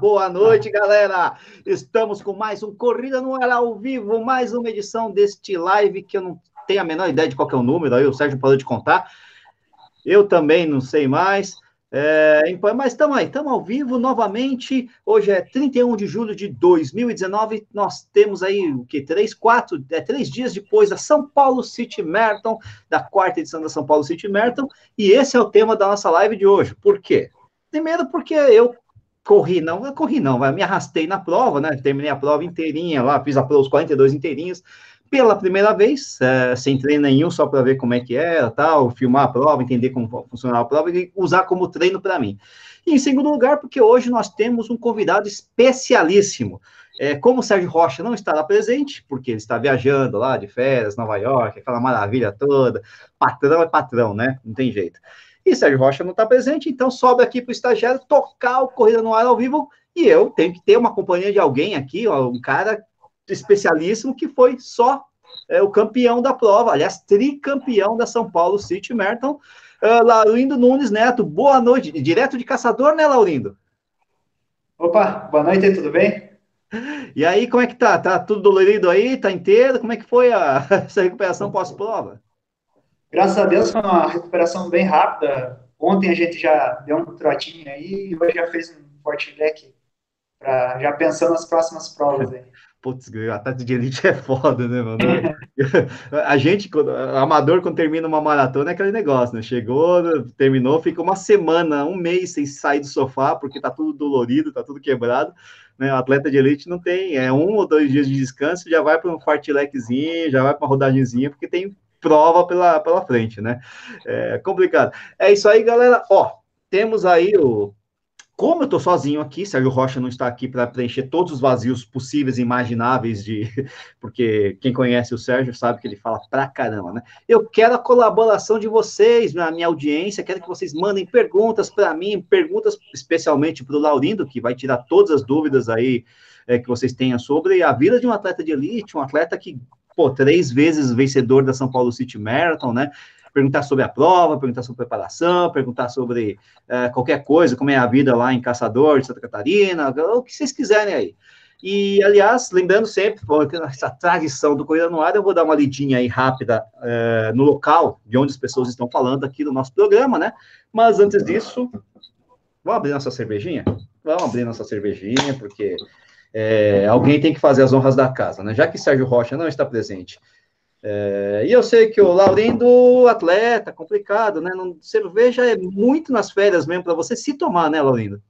Boa noite, galera! Estamos com mais um Corrida no Ar ao vivo, mais uma edição deste live que eu não tenho a menor ideia de qual é o número, aí o Sérgio parou de contar. Eu também não sei mais. É, mas estamos aí, estamos ao vivo novamente. Hoje é 31 de julho de 2019. Nós temos aí o que? Três, quatro, é, três dias depois da São Paulo City Marathon, da quarta edição da São Paulo City Marathon, e esse é o tema da nossa live de hoje. Por quê? Primeiro, porque eu corri, não, eu corri não, me arrastei na prova, né? Terminei a prova inteirinha lá, fiz a prova, os 42 inteirinhos pela primeira vez, é, sem treino nenhum, só para ver como é que era, tal, filmar a prova, entender como funcionava a prova e usar como treino para mim. E em segundo lugar, porque hoje nós temos um convidado especialíssimo. É, como o Sérgio Rocha não estará presente, porque ele está viajando lá de férias, Nova York, aquela maravilha toda, patrão é patrão, né? Não tem jeito. E Sérgio Rocha não está presente, então sobe aqui para o estagiário tocar o Corrida no Ar ao vivo, e eu tenho que ter uma companhia de alguém aqui, um cara especialíssimo que foi só é, o campeão da prova, aliás, tricampeão da São Paulo City Marathon, uh, Laurindo Nunes Neto. Boa noite, direto de Caçador, né, Laurindo? Opa, boa noite, tudo bem? E aí, como é que tá? Tá tudo dolorido aí? Tá inteiro? Como é que foi a, essa recuperação pós-prova? Graças a Deus foi uma recuperação bem rápida. Ontem a gente já deu um trotinho aí e hoje já fez um forte leque, já pensando nas próximas provas aí. Putz, atleta de elite é foda, né, mano? a gente, quando, amador, quando termina uma maratona, é aquele negócio, né? Chegou, terminou, fica uma semana, um mês sem sair do sofá, porque tá tudo dolorido, tá tudo quebrado. Né? O atleta de elite não tem, é um ou dois dias de descanso, já vai para um fartlequezinho, já vai para uma rodagemzinha, porque tem prova pela, pela frente, né? É complicado. É isso aí, galera. Ó, temos aí o como eu estou sozinho aqui, Sérgio Rocha não está aqui para preencher todos os vazios possíveis e imagináveis de. Porque quem conhece o Sérgio sabe que ele fala pra caramba, né? Eu quero a colaboração de vocês, na minha audiência, quero que vocês mandem perguntas para mim, perguntas especialmente para o Laurindo, que vai tirar todas as dúvidas aí é, que vocês tenham sobre a vida de um atleta de elite, um atleta que, pô, três vezes vencedor da São Paulo City Marathon, né? perguntar sobre a prova, perguntar sobre preparação, perguntar sobre é, qualquer coisa, como é a vida lá em Caçador, de Santa Catarina, o que vocês quiserem aí. E, aliás, lembrando sempre, essa tradição do Corrida no Ar, eu vou dar uma lidinha aí rápida é, no local de onde as pessoas estão falando aqui no nosso programa, né? Mas antes disso, vamos abrir nossa cervejinha? Vamos abrir nossa cervejinha, porque é, alguém tem que fazer as honras da casa, né? Já que Sérgio Rocha não está presente é, e eu sei que o Laurindo, atleta, complicado, né? Não, cerveja é muito nas férias mesmo para você se tomar, né, Laurindo?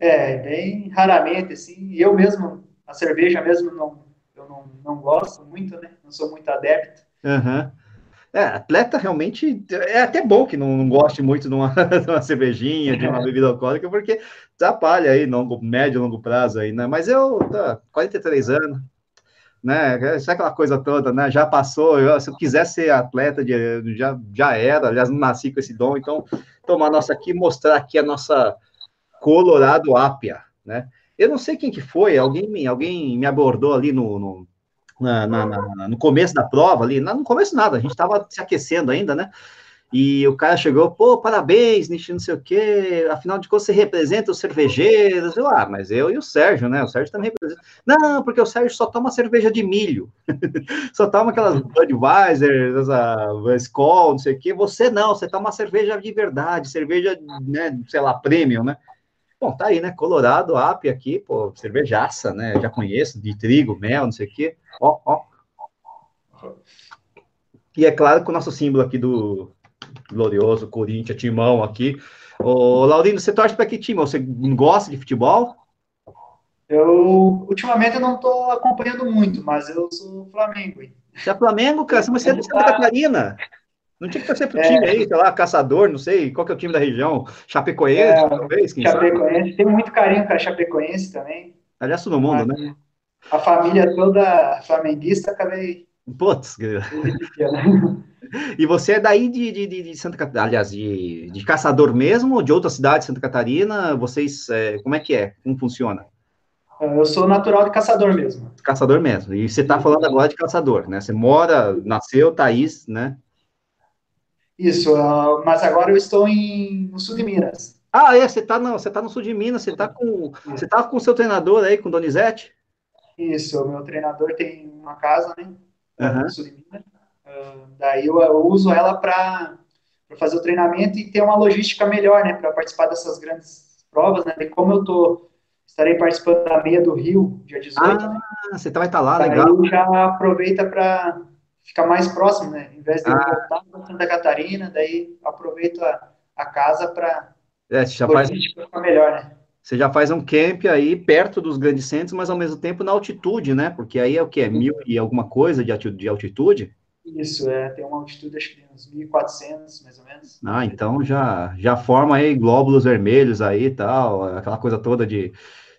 É, bem raramente, assim. Eu mesmo, a cerveja mesmo, não, eu não, não gosto muito, né? Não sou muito adepto. Uhum. É, atleta realmente é até bom que não, não goste muito de uma, de uma cervejinha, de uma bebida alcoólica, porque atrapalha aí, longo, médio, longo prazo aí, né? Mas eu, tá, 43 anos, né? Sabe aquela coisa toda, né? Já passou, eu, se eu quiser ser atleta, de, já, já era, aliás, não nasci com esse dom, então, tomar nossa aqui, mostrar aqui a nossa Colorado Ápia, né? Eu não sei quem que foi, alguém me, alguém me abordou ali no, no, na, na, na, no começo da prova, ali, no começo nada, a gente estava se aquecendo ainda, né? E o cara chegou, pô, parabéns, Nishi, não sei o quê, afinal de contas você representa os cervejeiros. Eu, ah, mas eu e o Sérgio, né? O Sérgio também representa. Não, porque o Sérgio só toma cerveja de milho, só toma aquelas Budweiser, essa não sei o quê. Você não, você toma cerveja de verdade, cerveja, né, sei lá, premium, né? Bom, tá aí, né? Colorado, AP aqui, pô, cervejaça, né? Já conheço, de trigo, mel, não sei o quê. Ó, ó. E é claro que o nosso símbolo aqui do, glorioso Corinthians, timão aqui. Ô, Laurindo, você torce para que time? Você gosta de futebol? Eu, ultimamente, eu não estou acompanhando muito, mas eu sou Flamengo. Você é Flamengo, cara? Você é de Santa Catarina. Não tinha que torcer pro é, time aí, sei lá, Caçador, não sei, qual que é o time da região? Chapecoense, é, talvez? Chapecoense, sabe? tem muito carinho para Chapecoense também. Aliás, todo mundo, né? A família toda flamenguista, acabei... Putz, E você é daí de, de, de Santa Catarina, aliás, de, de Caçador mesmo, ou de outra cidade de Santa Catarina? Vocês, é, como é que é? Como funciona? Eu sou natural de Caçador mesmo. Caçador mesmo. E você está falando agora de Caçador, né? Você mora, nasceu, Thaís, né? Isso, uh, mas agora eu estou em, no sul de Minas. Ah, é, você tá, não, você tá no sul de Minas, você tá com. Você tá com o seu treinador aí, com o Donizete? Isso, o meu treinador tem uma casa, né? Uhum. Uh, daí eu, eu, uso ela para fazer o treinamento e ter uma logística melhor, né? Para participar dessas grandes provas, né? E como eu tô estarei participando da meia do Rio, dia 18. Ah, né? você vai estar tá lá, legal. Aí já aproveita para ficar mais próximo, né? Em vez de ah. voltar para Santa Catarina, daí aproveito a, a casa para é, já faz ficar melhor, né? Você já faz um camp aí perto dos grandes centros, mas ao mesmo tempo na altitude, né? Porque aí é o que? É mil e alguma coisa de altitude? Isso, é, tem uma altitude acho que uns 1.400, mais ou menos. Ah, então já, já forma aí glóbulos vermelhos aí e tal, aquela coisa toda de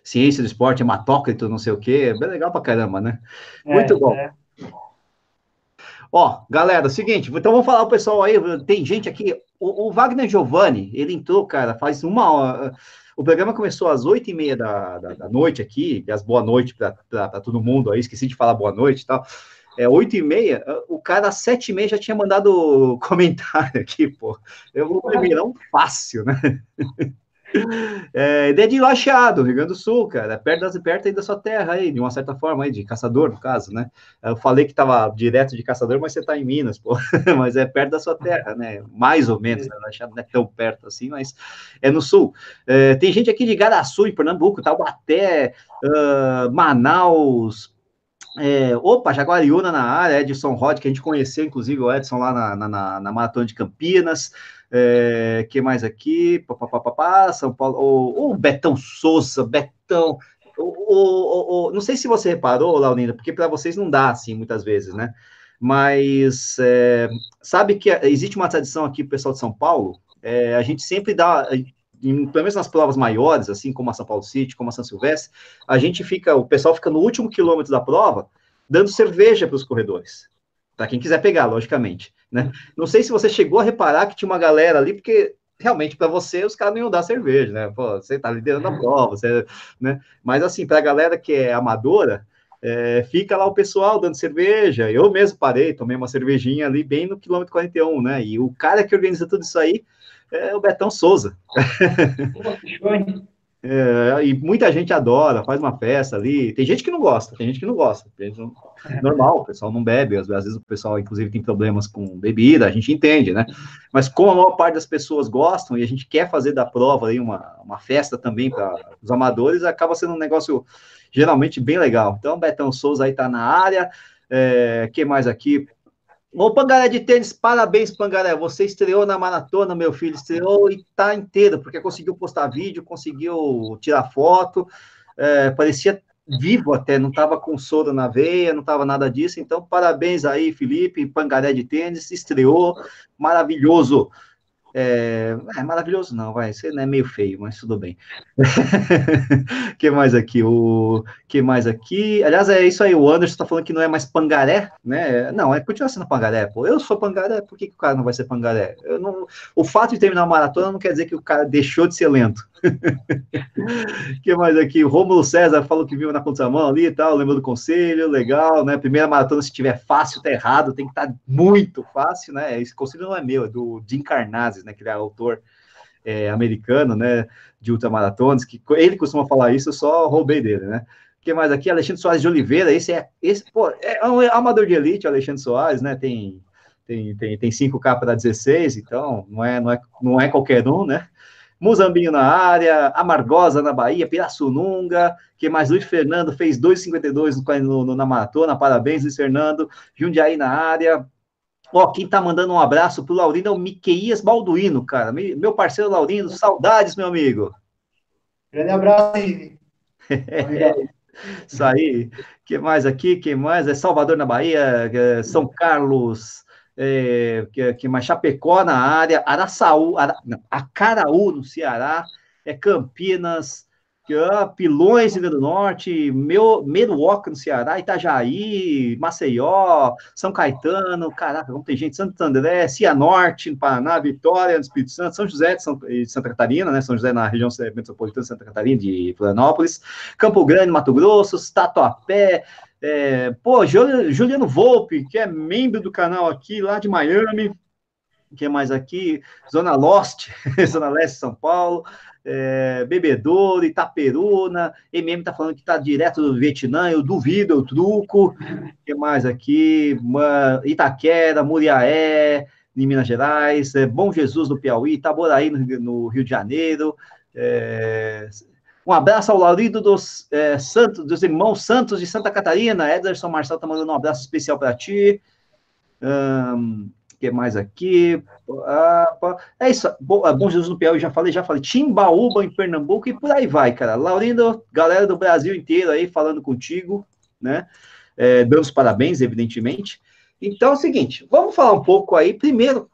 ciência do esporte, hematócrito, não sei o quê, bem legal pra caramba, né? É, Muito bom. É. Ó, galera, é seguinte, então vamos falar o pessoal aí, tem gente aqui, o, o, Wagner Giovanni, ele entrou, cara, faz uma hora, o programa começou às oito e meia da, da, da noite aqui, as boa noite para todo mundo aí, esqueci de falar boa noite e tal, é oito e meia, o cara às sete e meia já tinha mandado comentário aqui, pô, eu vou um fácil, né? É, de Lacheado, Rio Grande do Sul, cara, perto, perto aí da sua terra aí, de uma certa forma aí, de caçador, no caso, né? Eu falei que tava direto de caçador, mas você tá em Minas, pô, mas é perto da sua terra, né? Mais ou menos, né? Lacheado não é tão perto assim, mas é no sul. É, tem gente aqui de Garaçu, em Pernambuco, Taubaté, uh, Manaus, é, opa, Jaguariúna na área, Edson Rod, que a gente conheceu, inclusive, o Edson lá na, na, na Maratona de Campinas. É, que mais aqui? Pá, São Paulo. O, o, Betão Souza, Betão. O, o, não sei se você reparou, Laurinda, porque para vocês não dá assim muitas vezes, né? Mas é, sabe que existe uma tradição aqui, pessoal de São Paulo. É, a gente sempre dá, em, pelo menos nas provas maiores, assim como a São Paulo City, como a São Silvestre, a gente fica, o pessoal fica no último quilômetro da prova dando cerveja para os corredores. Para quem quiser pegar, logicamente. Né? Não sei se você chegou a reparar que tinha uma galera ali, porque realmente para você os caras não iam dar cerveja, né? Pô, você está liderando a prova, você, né? Mas assim, para a galera que é amadora, é, fica lá o pessoal dando cerveja. Eu mesmo parei, tomei uma cervejinha ali bem no quilômetro 41, né? E o cara que organiza tudo isso aí é o Betão Souza. É, e muita gente adora, faz uma festa ali. Tem gente que não gosta, tem gente que não gosta. Não... É. Normal, o pessoal não bebe, às vezes o pessoal, inclusive, tem problemas com bebida, a gente entende, né? Mas como a maior parte das pessoas gostam e a gente quer fazer da prova aí uma, uma festa também para os amadores, acaba sendo um negócio geralmente bem legal. Então, Betão Souza aí tá na área. É, que mais aqui? Ô, Pangaré de tênis, parabéns, Pangaré. Você estreou na maratona, meu filho, estreou e tá inteiro, porque conseguiu postar vídeo, conseguiu tirar foto, é, parecia vivo até, não tava com soro na veia, não tava nada disso. Então, parabéns aí, Felipe, Pangaré de tênis, estreou, maravilhoso. É, é, maravilhoso, não, vai. Você não é meio feio, mas tudo bem. que mais aqui? O que mais aqui? Aliás, é isso aí. O Anderson está falando que não é mais pangaré, né? Não, é continua sendo pangaré. Pô, eu sou pangaré. Por que, que o cara não vai ser pangaré? Eu não, o fato de terminar uma maratona não quer dizer que o cara deixou de ser lento. que mais aqui? O Rômulo César falou que viu na contramão ali e tal. Lembra do conselho? Legal, né? Primeira maratona, se tiver fácil, tá errado. Tem que estar tá muito fácil, né? Esse conselho não é meu, é do Jim Carnazes, né, que ele é autor é, americano, né, de ultramaratones, que ele costuma falar isso, eu só roubei dele, né. Que mais aqui? Alexandre Soares de Oliveira, esse é, esse, pô, é um amador de elite, Alexandre Soares, né, tem, tem, tem, tem 5K para 16, então não é, não, é, não é qualquer um, né. Muzambinho na área, Amargosa na Bahia, Pirassununga, que mais Luiz Fernando fez 2,52 no, no, na maratona, parabéns, Luiz Fernando, Jundiaí na área, Ó, quem tá mandando um abraço pro Laurindo é o Miqueias Balduino, cara. Meu parceiro Laurindo, saudades, meu amigo. Grande abraço aí. É, isso aí. que mais aqui? que mais? É Salvador na Bahia, é São Carlos, é, que, que mais? Chapecó na área, Araçaú, Ara, não, Acaraú no Ceará, é Campinas, Pilões, Rio do Norte, meu, Meruoca, no Ceará, Itajaí, Maceió, São Caetano, caraca, como tem gente, Santo André, Cianorte, no Paraná, Vitória, no Espírito Santo, São José de, São, de Santa Catarina, né, São José na região metropolitana de Santa Catarina, de Florianópolis, Campo Grande, Mato Grosso, Tatuapé, é, pô, Juliano Volpe, que é membro do canal aqui, lá de Miami, que mais aqui? Zona Lost, Zona Leste São Paulo, é, Bebedouro, Itaperuna, MM tá falando que tá direto do Vietnã, eu duvido, eu truco. Que mais aqui? Itaquera, Muriaé, em Minas Gerais, é, Bom Jesus no Piauí, Itaboraí no, no Rio de Janeiro. É, um abraço ao Laurido dos é, Santos, dos irmãos Santos de Santa Catarina. Ederson Marcelo tá mandando um abraço especial para ti. Um, que mais aqui? É isso. Bom, ah, Bom Jesus no Piauí, já falei, já falei. Timbaúba em Pernambuco e por aí vai, cara. Laurindo, galera do Brasil inteiro aí falando contigo, né? É, dando os parabéns, evidentemente. Então é o seguinte, vamos falar um pouco aí, primeiro,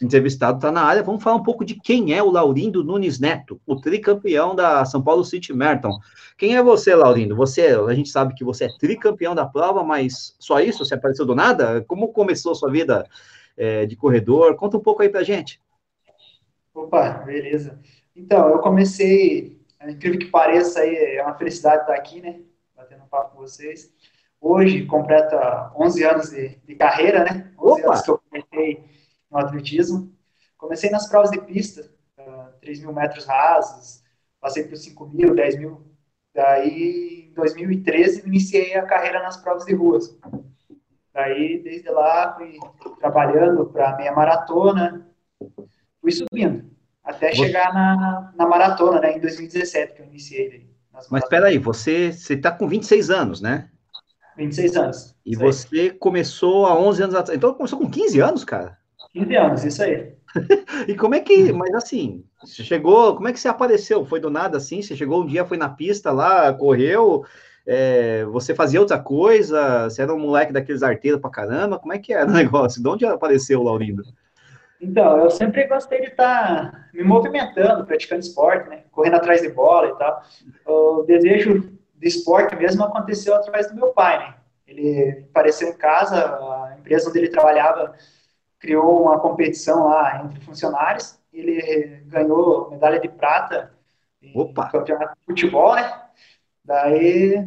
entrevistado está na área, vamos falar um pouco de quem é o Laurindo Nunes Neto, o tricampeão da São Paulo City Marathon. Quem é você, Laurindo? Você, a gente sabe que você é tricampeão da prova, mas só isso? Você apareceu do nada? Como começou a sua vida é, de corredor. Conta um pouco aí pra gente. Opa, beleza. Então, eu comecei, é incrível que pareça, aí, é uma felicidade estar aqui, né? Batendo um papo com vocês. Hoje, completa 11 anos de, de carreira, né? 11 Opa. anos que eu comecei no atletismo. Comecei nas provas de pista, uh, 3 mil metros rasos, passei por 5 mil, 10 mil. Daí, em 2013, iniciei a carreira nas provas de ruas. Daí, desde lá, fui trabalhando para meia maratona, fui subindo, até você... chegar na, na maratona, né, em 2017, que eu iniciei. Mas espera aí, você está com 26 anos, né? 26 anos. E você começou há 11 anos atrás. Então, começou com 15 anos, cara? 15 anos, isso aí. e como é que, mas assim, você chegou, como é que você apareceu? Foi do nada assim? Você chegou um dia, foi na pista lá, correu, é, você fazia outra coisa? Você era um moleque daqueles arteiros pra caramba? Como é que era o negócio? De onde apareceu o Laurindo? Então, eu sempre gostei de estar tá me movimentando, praticando esporte, né? Correndo atrás de bola e tal. O desejo de esporte mesmo aconteceu através do meu pai, né? Ele apareceu em casa, a empresa onde ele trabalhava criou uma competição lá entre funcionários. Ele ganhou medalha de prata no campeonato de futebol, né? Daí,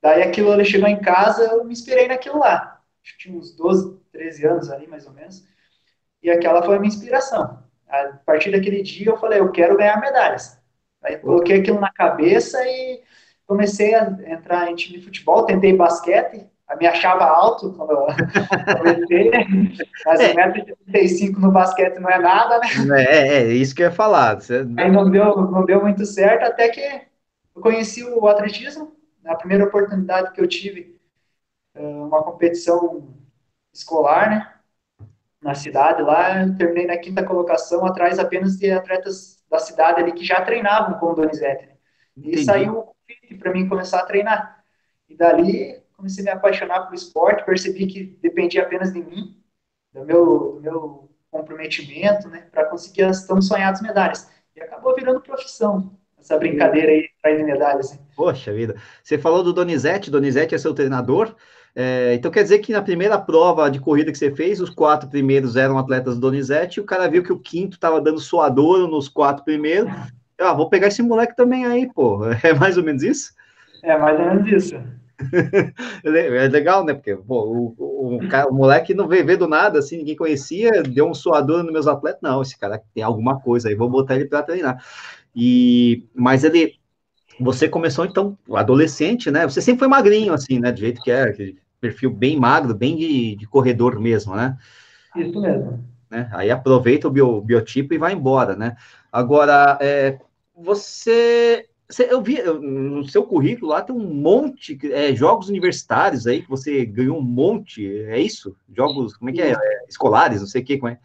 daí aquilo ele chegou em casa, eu me inspirei naquilo lá. Acho que tinha uns 12, 13 anos ali, mais ou menos. E aquela foi a minha inspiração. A partir daquele dia eu falei, eu quero ganhar medalhas. Aí coloquei aquilo na cabeça e comecei a entrar em time de futebol, tentei basquete, me achava alto quando eu comecei, mas é. 1,35m no basquete não é nada, né? É, é, isso que eu ia falar. Você... Aí não deu, não deu muito certo, até que eu conheci o atletismo, na primeira oportunidade que eu tive eh, uma competição escolar, né? Na cidade lá, eu terminei na quinta colocação, atrás apenas de atletas da cidade ali que já treinavam com o Donizete. Né? E Entendi. saiu o convite para mim começar a treinar. E dali comecei a me apaixonar pelo esporte, percebi que dependia apenas de mim, do meu, do meu comprometimento, né, para conseguir as tão sonhadas medalhas. E acabou virando profissão essa brincadeira aí traz medalhas. Hein? Poxa vida. Você falou do Donizete, Donizete é seu treinador. É, então quer dizer que na primeira prova de corrida que você fez, os quatro primeiros eram atletas do Donizete, e o cara viu que o quinto estava dando suadouro nos quatro primeiros. Ah, vou pegar esse moleque também aí, pô. É mais ou menos isso? É mais ou menos isso. é legal, né? Porque pô, o, o, o, moleque não veio ver do nada, assim, ninguém conhecia, deu um suador nos meus atletas. Não, esse cara tem alguma coisa aí, vou botar ele para treinar. E, mas ele, você começou então adolescente, né? Você sempre foi magrinho, assim, né? Do jeito que é, perfil bem magro, bem de, de corredor mesmo, né? Isso mesmo. Né? Aí aproveita o bio, biotipo e vai embora, né? Agora, é, você, eu vi no seu currículo lá tem um monte, é, jogos universitários aí que você ganhou um monte, é isso? Jogos, como é que é? é escolares, não sei o que, como é?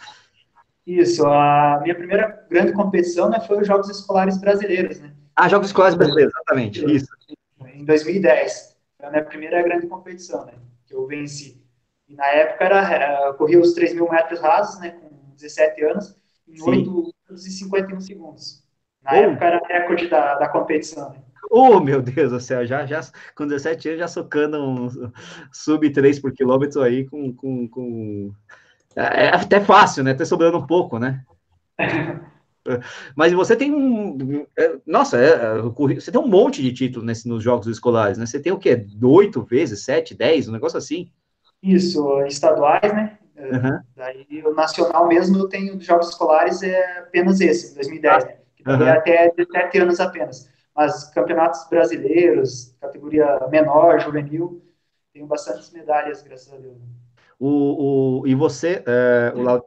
Isso, a minha primeira grande competição né, foi os Jogos Escolares Brasileiros, né? Ah, Jogos Escolares Brasileiros, exatamente, isso. Em 2010, foi a minha primeira grande competição, né, que eu venci. E na época era, eu corri os 3 mil metros rasos, né, com 17 anos, em Sim. 8 minutos e 51 segundos. Na oh. época era recorde da, da competição, né? Oh, meu Deus do céu, já, já com 17 anos já socando um sub 3 por quilômetro aí com, com, com é, é até fácil, né? Tá sobrando um pouco, né? Mas você tem um. É, nossa, é, é você tem um monte de títulos nesse, nos jogos escolares, né? Você tem o quê? Oito vezes, sete, dez, um negócio assim? Isso, estaduais, né? Uhum. Daí o nacional mesmo eu tenho dos jogos escolares é apenas esse, 2010, né? Uhum. é até 17 anos apenas. Mas campeonatos brasileiros, categoria menor, juvenil, tenho bastantes medalhas, graças a Deus. O, o, e você, é, o,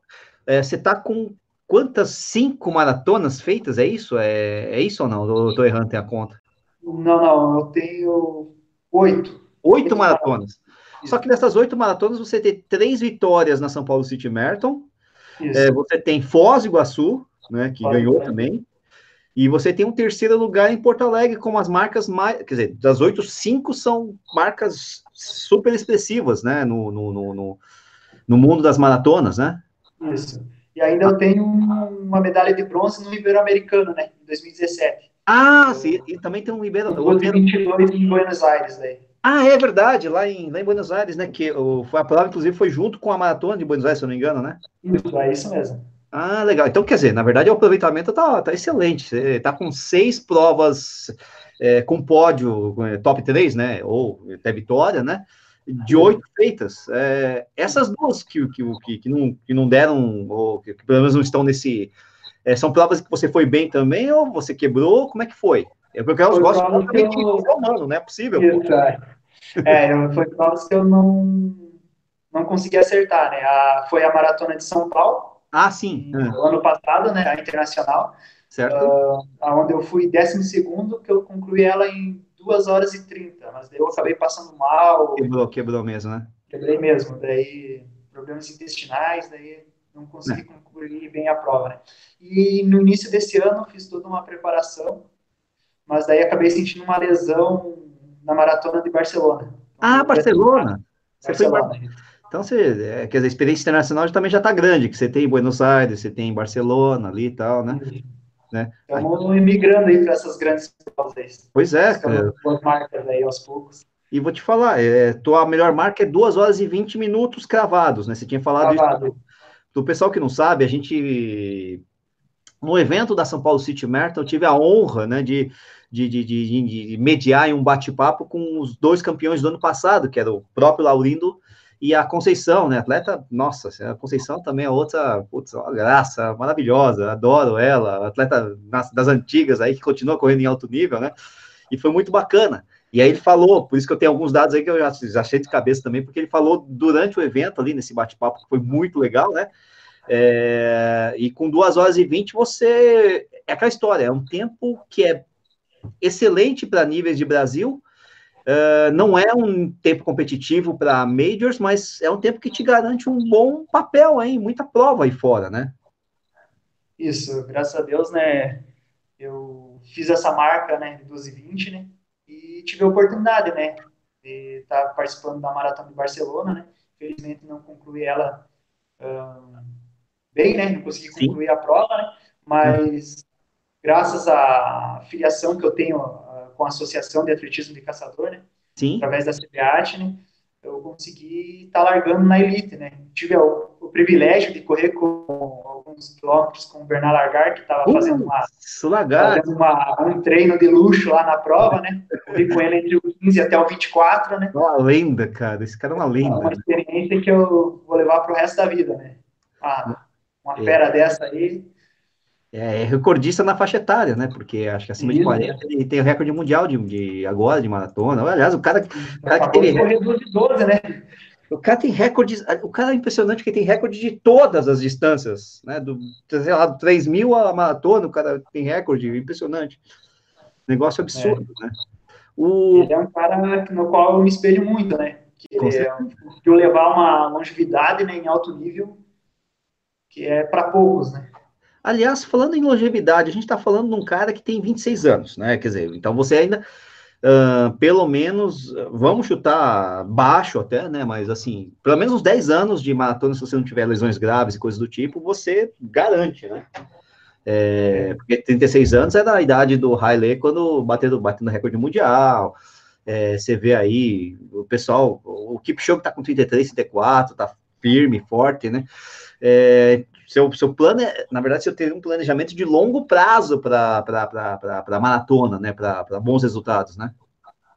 é, você está com quantas cinco maratonas feitas? É isso? É, é isso ou não? Eu estou errando tem a conta? Não, não, eu tenho oito. Oito maratonas. Só que nessas oito maratonas você tem três vitórias na São Paulo City Marathon. É, você tem Foz do Iguaçu, né, que ganhou também. E você tem um terceiro lugar em Porto Alegre com as marcas mais. Quer dizer, das oito, cinco são marcas super expressivas, né? No, no, no, no mundo das maratonas, né? Isso. E ainda eu tenho uma medalha de bronze no Ibero-Americano, né? Em 2017. Ah, sim. E também tem um Ibero. No 22 em Buenos Aires, daí. Ah, é verdade, lá em, lá em Buenos Aires, né? Que o, a prova, inclusive, foi junto com a maratona de Buenos Aires, se eu não me engano, né? Isso, é isso mesmo. Ah, legal. Então, quer dizer, na verdade, o aproveitamento tá, tá excelente. Você tá com seis provas é, com pódio, é, top 3, né? Ou até vitória, né? De oito feitas. É, essas duas que, que, que, não, que não deram, ou que, que pelo menos não estão nesse. É, são provas que você foi bem também, ou você quebrou? Como é que foi? É porque eu gosto de eu... humano, não é possível. Isso, é. É, foi provas que eu não, não consegui acertar, né? A, foi a Maratona de São Paulo. Ah, sim. No ano passado, né? A Internacional. Certo. Uh, onde eu fui décimo segundo, que eu concluí ela em 2 horas e 30, mas daí eu acabei passando mal. Quebrou, quebrou mesmo, né? Quebrei mesmo, daí problemas intestinais, daí não consegui é. concluir bem a prova, né? E no início desse ano fiz toda uma preparação, mas daí acabei sentindo uma lesão na maratona de Barcelona. Ah, Barcelona. Você Barcelona. Então, você, é, quer dizer, a experiência internacional também já está grande, que você tem em Buenos Aires, você tem em Barcelona ali e tal, né? né? Estamos aí... imigrando aí para essas grandes provas. Pois é. Cara. Marcas aí aos poucos. E vou te falar, é, tua melhor marca é 2 horas e 20 minutos cravados, né? Você tinha falado Cravado. isso. Do pessoal que não sabe, a gente no evento da São Paulo City Marathon, eu tive a honra, né, de de, de, de, de mediar em um bate-papo com os dois campeões do ano passado, que era o próprio Laurindo e a Conceição, né? Atleta, nossa, a Conceição também é outra, putz, uma graça maravilhosa, adoro ela, atleta das antigas aí que continua correndo em alto nível, né? E foi muito bacana. E aí ele falou, por isso que eu tenho alguns dados aí que eu já, achei de cabeça também, porque ele falou durante o evento ali, nesse bate-papo, que foi muito legal, né? É, e com duas horas e vinte você. É aquela história, é um tempo que é excelente para níveis de Brasil. Uh, não é um tempo competitivo para majors, mas é um tempo que te garante um bom papel em muita prova aí fora, né? Isso, graças a Deus, né? Eu fiz essa marca, né, de 12 e 20, né? E tive a oportunidade, né, de estar tá participando da maratona de Barcelona, né? Felizmente não concluí ela um, bem, né? Não consegui concluir Sim. a prova, né? Mas graças à filiação que eu tenho com a Associação de Atletismo de Caçador, né? Sim. Através da CBAT, né? Eu consegui estar tá largando na elite, né? Tive o, o, privilégio de correr com alguns quilômetros com o Bernard Largar, que estava uh, fazendo, uma, fazendo uma, um treino de luxo lá na prova, né? Corri com ele entre o 15 até o 24, né? Uma lenda, cara. Esse cara é uma lenda. É uma experiência que eu vou levar para o resto da vida, né? Uma fera é. dessa aí é, é recordista na faixa etária, né? Porque acho que acima Isso. de 40 ele tem o recorde mundial de, de agora de maratona. Aliás, o cara, o cara que teve. de 12, né? O cara tem recordes, o cara é impressionante que tem recorde de todas as distâncias, né? Do, sei lá, do 3 mil a maratona, o cara tem recorde, impressionante. Negócio absurdo, é. né? O... Ele é um cara no qual eu me espelho muito, né? Que é, levar uma longevidade né, em alto nível, que é para poucos, né? Aliás, falando em longevidade, a gente está falando de um cara que tem 26 anos, né? Quer dizer, então você ainda, uh, pelo menos, vamos chutar baixo até, né? Mas assim, pelo menos uns 10 anos de maratona, se você não tiver lesões graves e coisas do tipo, você garante, né? É, porque 36 anos é da idade do Haile quando batendo, batendo recorde mundial. É, você vê aí o pessoal, o Kipchoge tá com 33, 34, tá firme, forte, né? É, seu, seu plano é, na verdade, você tem um planejamento de longo prazo para a maratona, né? Para bons resultados, né?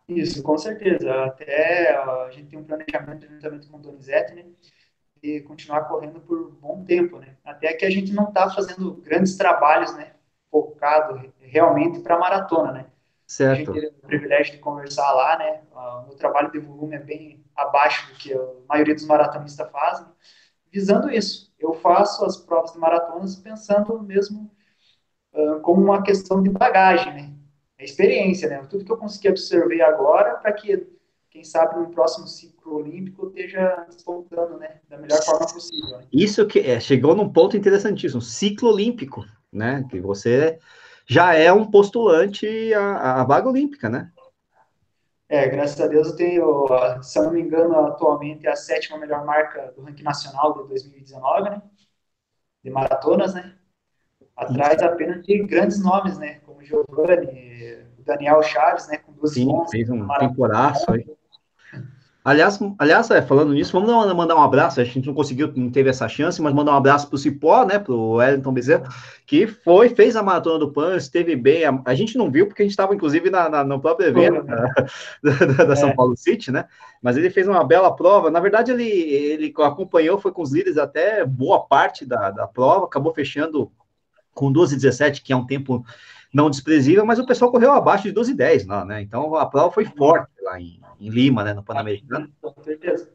Isso, com certeza. Até a gente tem um planejamento juntamente com o Donizete, né? poder continuar correndo por bom tempo, né? Até que a gente não está fazendo grandes trabalhos, né? Focado realmente para maratona, né? Certo. A gente teve o privilégio de conversar lá, né? O meu trabalho de volume é bem abaixo do que a maioria dos maratonistas fazem, visando isso. Eu faço as provas de maratonas pensando mesmo uh, como uma questão de bagagem, né? É experiência, né? Tudo que eu consegui absorver agora para que, quem sabe, no próximo ciclo olímpico esteja despontando, né? Da melhor forma possível. Né? Isso que é, chegou num ponto interessantíssimo, ciclo olímpico, né? Que você já é um postulante à, à vaga olímpica, né? É, graças a Deus eu tenho, se eu não me engano, atualmente é a sétima melhor marca do ranking nacional de 2019, né? De maratonas, né? Atrás apenas de grandes nomes, né? Como Giovanni, Daniel Chaves, né? Com duas Sim, fez um temporaço aí. Aliás, aliás é, falando nisso, vamos mandar um abraço. A gente não conseguiu, não teve essa chance, mas mandar um abraço para o Cipó, né? Para o Wellington Bezerra, que foi, fez a maratona do PAN, esteve bem. A, a, gente não viu, porque a gente estava, inclusive, na, na, no próprio evento da, da, da São é. Paulo City, né? Mas ele fez uma bela prova. Na verdade, ele, ele acompanhou, foi com os líderes até boa parte da, da prova, acabou fechando com 12,17, que é um tempo não desprezível, mas o pessoal correu abaixo de 12,10 lá, né? Então a prova foi forte lá em, em Lima, né, no Pan-Americano. Com certeza.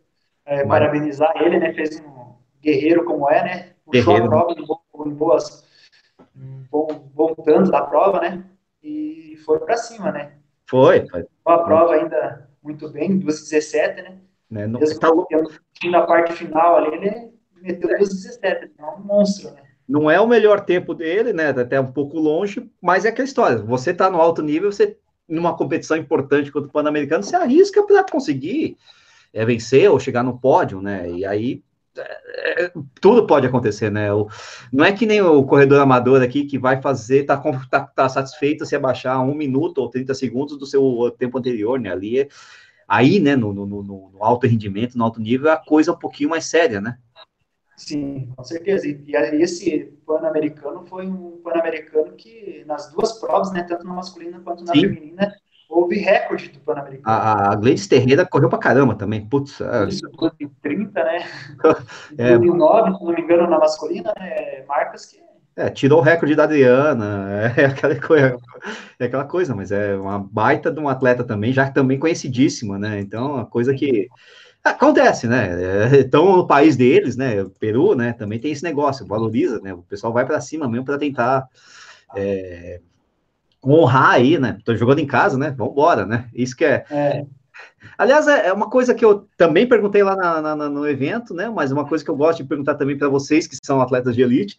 É, Mas... Parabenizar ele, né, fez um guerreiro como é, né, puxou guerreiro. a prova em, boas, um bom, bom tanto da prova, né, e foi para cima, né. Foi, foi. A prova ainda muito bem, 2,17, né, né não, Mesmo tá... na parte final ali, ele meteu 2,17, é um monstro, né. Não é o melhor tempo dele, né? Até um pouco longe, mas é aquela história. Você tá no alto nível, você numa competição importante contra o Pan-Americano, você arrisca para conseguir é, vencer ou chegar no pódio, né? E aí é, é, tudo pode acontecer, né? O, não é que nem o corredor amador aqui que vai fazer, tá, tá, tá satisfeito se abaixar um minuto ou 30 segundos do seu tempo anterior, né? Ali é, aí, né, no, no, no, alto rendimento, no alto nível, a coisa é um pouquinho mais séria, né? Sim, com certeza. E, e esse Pan-Americano foi um Pan-Americano que, nas duas provas, né, tanto na masculina quanto na Sim. feminina, houve recorde do Pan-Americano. A, a Gleides Terreira correu pra caramba também, putz. Isso, 30, né? é. 2009, se não me engano, na masculina, né, marcas que... É, tirou o recorde da Adriana, é aquela coisa, é aquela coisa, mas é uma baita de um atleta também, já também conhecidíssima, né? Então, uma coisa que Acontece, né? Então, no país deles, né? O Peru, né? Também tem esse negócio, valoriza, né? O pessoal vai para cima mesmo para tentar é, honrar aí, né? Tô jogando em casa, né? Vamos embora, né? Isso que é. é. Aliás, é, é uma coisa que eu também perguntei lá na, na, no evento, né? Mas uma coisa que eu gosto de perguntar também para vocês que são atletas de elite,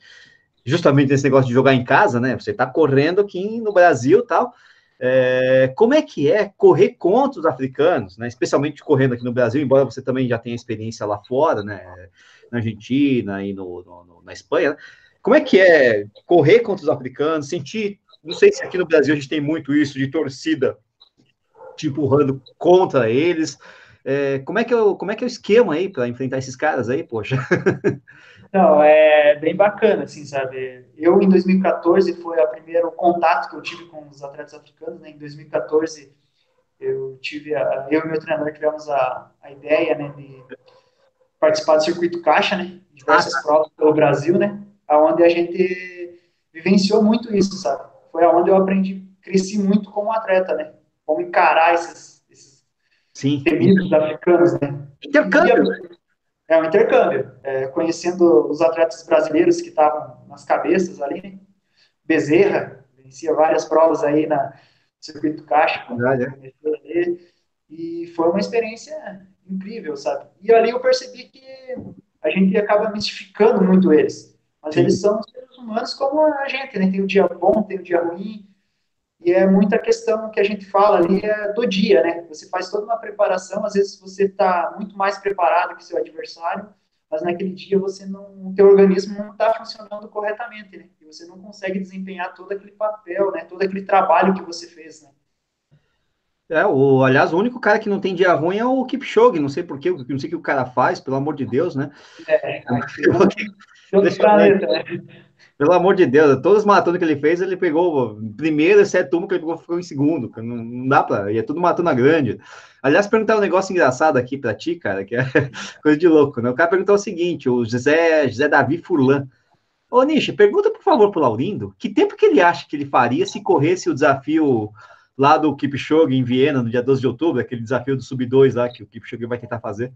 justamente nesse negócio de jogar em casa, né? Você está correndo aqui no Brasil, tal. É, como é que é correr contra os africanos, né? especialmente correndo aqui no Brasil, embora você também já tenha experiência lá fora, né? na Argentina e no, no, na Espanha, né? como é que é correr contra os africanos, sentir, não sei se aqui no Brasil a gente tem muito isso de torcida te empurrando contra eles, é, como, é que é como é que é o esquema aí para enfrentar esses caras aí, poxa? Não, é bem bacana, assim, sabe? Eu, em 2014, foi o primeiro contato que eu tive com os atletas africanos, né? Em 2014, eu tive, a, eu e meu treinador tivemos a, a ideia, né, de participar do circuito caixa, né? Diversas ah, provas pelo Brasil, né? Onde a gente vivenciou muito isso, sabe? Foi aonde eu aprendi, cresci muito como atleta, né? Como encarar esses, esses Sim. temidos africanos, né? Intercâmbio. É um intercâmbio, é, conhecendo os atletas brasileiros que estavam nas cabeças ali? Bezerra, vencia várias provas aí na circuito caixa, é. e foi uma experiência incrível, sabe? E ali eu percebi que a gente acaba mistificando muito eles, mas Sim. eles são seres humanos como a gente, né? Tem o dia bom, tem o dia ruim, e é muita questão que a gente fala ali é do dia, né? Você faz toda uma preparação, às vezes você está muito mais preparado que seu adversário, mas naquele dia você não, o teu organismo não está funcionando corretamente, né? E você não consegue desempenhar todo aquele papel, né? Todo aquele trabalho que você fez, né? É, o, aliás, o único cara que não tem dia ruim é o Kipchoge, não sei porquê, não sei o que o cara faz, pelo amor de Deus, né? É, é, é, é, é, é, é, é, é, Pelo amor de Deus, todas as maratonas que ele fez, ele pegou primeiro, exceto uma que ele pegou, ficou em segundo. Não, não dá pra. E é tudo maratona grande. Aliás, perguntar um negócio engraçado aqui pra ti, cara, que é coisa de louco, né? O cara perguntou o seguinte: o José, José Davi Furlan. Ô, Nishi, pergunta por favor pro Laurindo que tempo que ele acha que ele faria se corresse o desafio lá do Kipchoge em Viena, no dia 12 de outubro, aquele desafio do Sub-2 lá que o Kipchoge vai tentar fazer.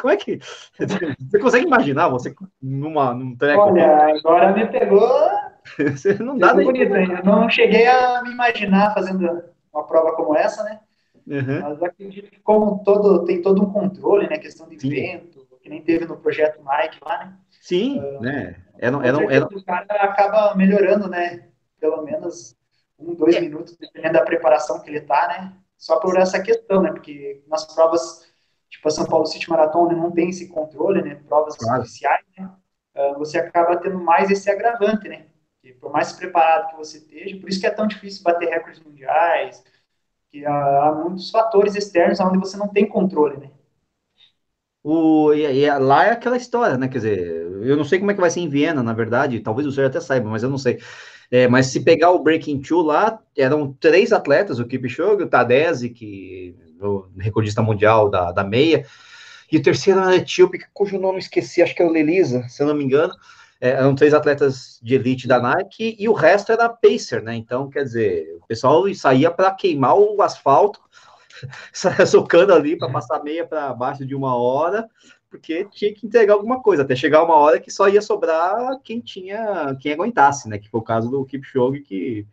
Como é que. Você consegue imaginar você numa, num treco? Olha, agora me pegou. Você não dá nem. Bonito, eu não cheguei a me imaginar fazendo uma prova como essa, né? Uhum. Mas acredito que como todo, tem todo um controle, né? Questão de Sim. vento, que nem teve no projeto Nike lá, né? Sim, uh, né? É, não, é, não, é, O cara acaba melhorando, né? Pelo menos um, dois é. minutos, dependendo da preparação que ele tá, né? Só por essa questão, né? Porque nas provas tipo a São Paulo City Marathon né, não tem esse controle, né, provas claro. oficiais, né, uh, você acaba tendo mais esse agravante, né, que por mais preparado que você esteja, por isso que é tão difícil bater recordes mundiais, que há, há muitos fatores externos onde você não tem controle, né. O, e, e, lá é aquela história, né? Quer dizer, eu não sei como é que vai ser em Viena, na verdade, talvez o senhor até saiba, mas eu não sei. É, mas se pegar o Breaking Two lá, eram três atletas, o Kipchoge, o Tadese, que o recordista mundial da, da meia, e o terceiro era etíope, cujo nome esqueci, acho que era o Lelisa, se eu não me engano, é, eram três atletas de elite da Nike, e o resto era Pacer, né, então, quer dizer, o pessoal saía para queimar o asfalto, socando ali para passar meia para baixo de uma hora, porque tinha que entregar alguma coisa, até chegar uma hora que só ia sobrar quem tinha, quem aguentasse, né? Que foi o caso do Kipchoge, que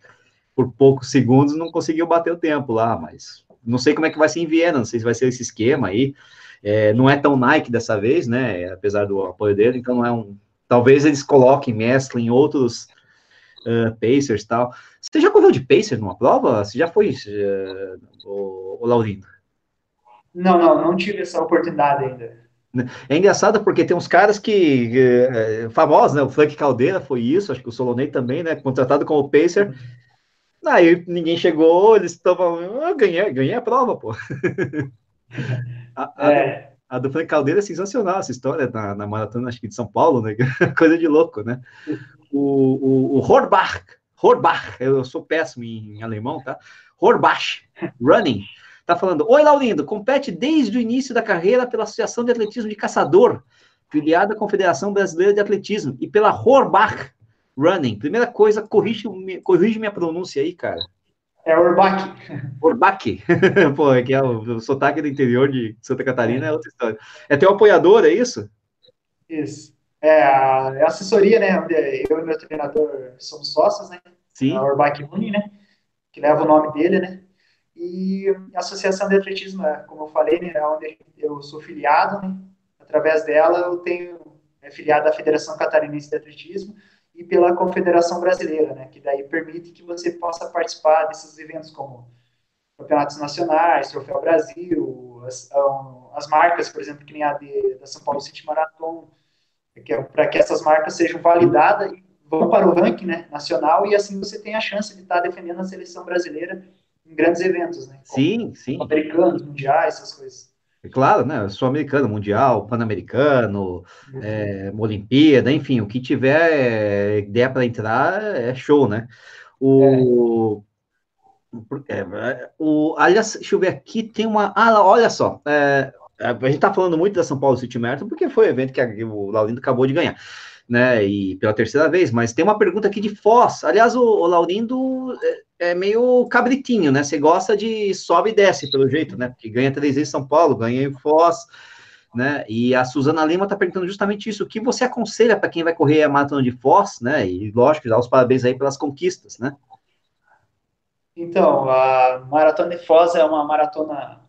por poucos segundos não conseguiu bater o tempo lá, mas não sei como é que vai ser em Viena, não sei se vai ser esse esquema aí. É, não é tão Nike dessa vez, né? Apesar do apoio dele, então não é um. Talvez eles coloquem, mesclem outros uh, Pacers e tal. Você já correu de Pacer numa prova? Você já foi, uh, o, o Laurindo? Não, não, não tive essa oportunidade ainda. É engraçado porque tem uns caras que é, famosos, né? O Frank Caldeira foi isso, acho que o Solonei também, né? Contratado como Pacer. Aí ninguém chegou, eles estavam. Ah, ganhei, ganhei a prova, pô. a, a, é. a, do Frank Caldeira é sensacional essa história na, na maratona, acho que de São Paulo, né? Coisa de louco, né? O, o, o Horbach, Horbach, eu sou péssimo em, em alemão, tá? Horbach, running Tá falando, oi Laurindo, compete desde o início da carreira pela Associação de Atletismo de Caçador, filiada à Confederação Brasileira de Atletismo, e pela Horbach Running. Primeira coisa, corrige, corrige minha pronúncia aí, cara. É Orbach. Orbach. Pô, é que é o, o sotaque do interior de Santa Catarina é outra história. É teu apoiador, é isso? Isso. É a, é a assessoria, né? Onde eu e meu treinador somos sócios, né? Sim. A Orbach Running, né? Que leva o nome dele, né? E a Associação de Atletismo, é, como eu falei, né, é onde eu sou filiado, né, através dela eu tenho é, filiado à Federação Catarinense de Atletismo e pela Confederação Brasileira, né, que daí permite que você possa participar desses eventos como campeonatos nacionais, Troféu Brasil, as, as marcas, por exemplo, que nem a de, da São Paulo City Marathon, que é para que essas marcas sejam validadas e vão para o ranking né, nacional e assim você tem a chance de estar defendendo a seleção brasileira em grandes eventos, né? Sim, sim. Americanos, mundiais, essas coisas. É claro, né? Sul-americano, mundial, pan-americano, é, Olimpíada, enfim, o que tiver ideia para entrar é show, né? O, é. é. o, aliás, deixa eu ver aqui, tem uma. Ah, olha só, é, a gente está falando muito da São Paulo City Marathon porque foi o evento que a, o Laurindo acabou de ganhar né? E pela terceira vez, mas tem uma pergunta aqui de Foz. Aliás, o, o Laurindo é, é, meio cabritinho, né? Você gosta de sobe e desce, pelo jeito, né? Porque ganha três vezes São Paulo, ganha em Foz, né? E a Suzana Lima está perguntando justamente isso. O que você aconselha para quem vai correr a maratona de Foz, né? E lógico, dá os parabéns aí pelas conquistas, né? Então, a maratona de Foz é uma maratona,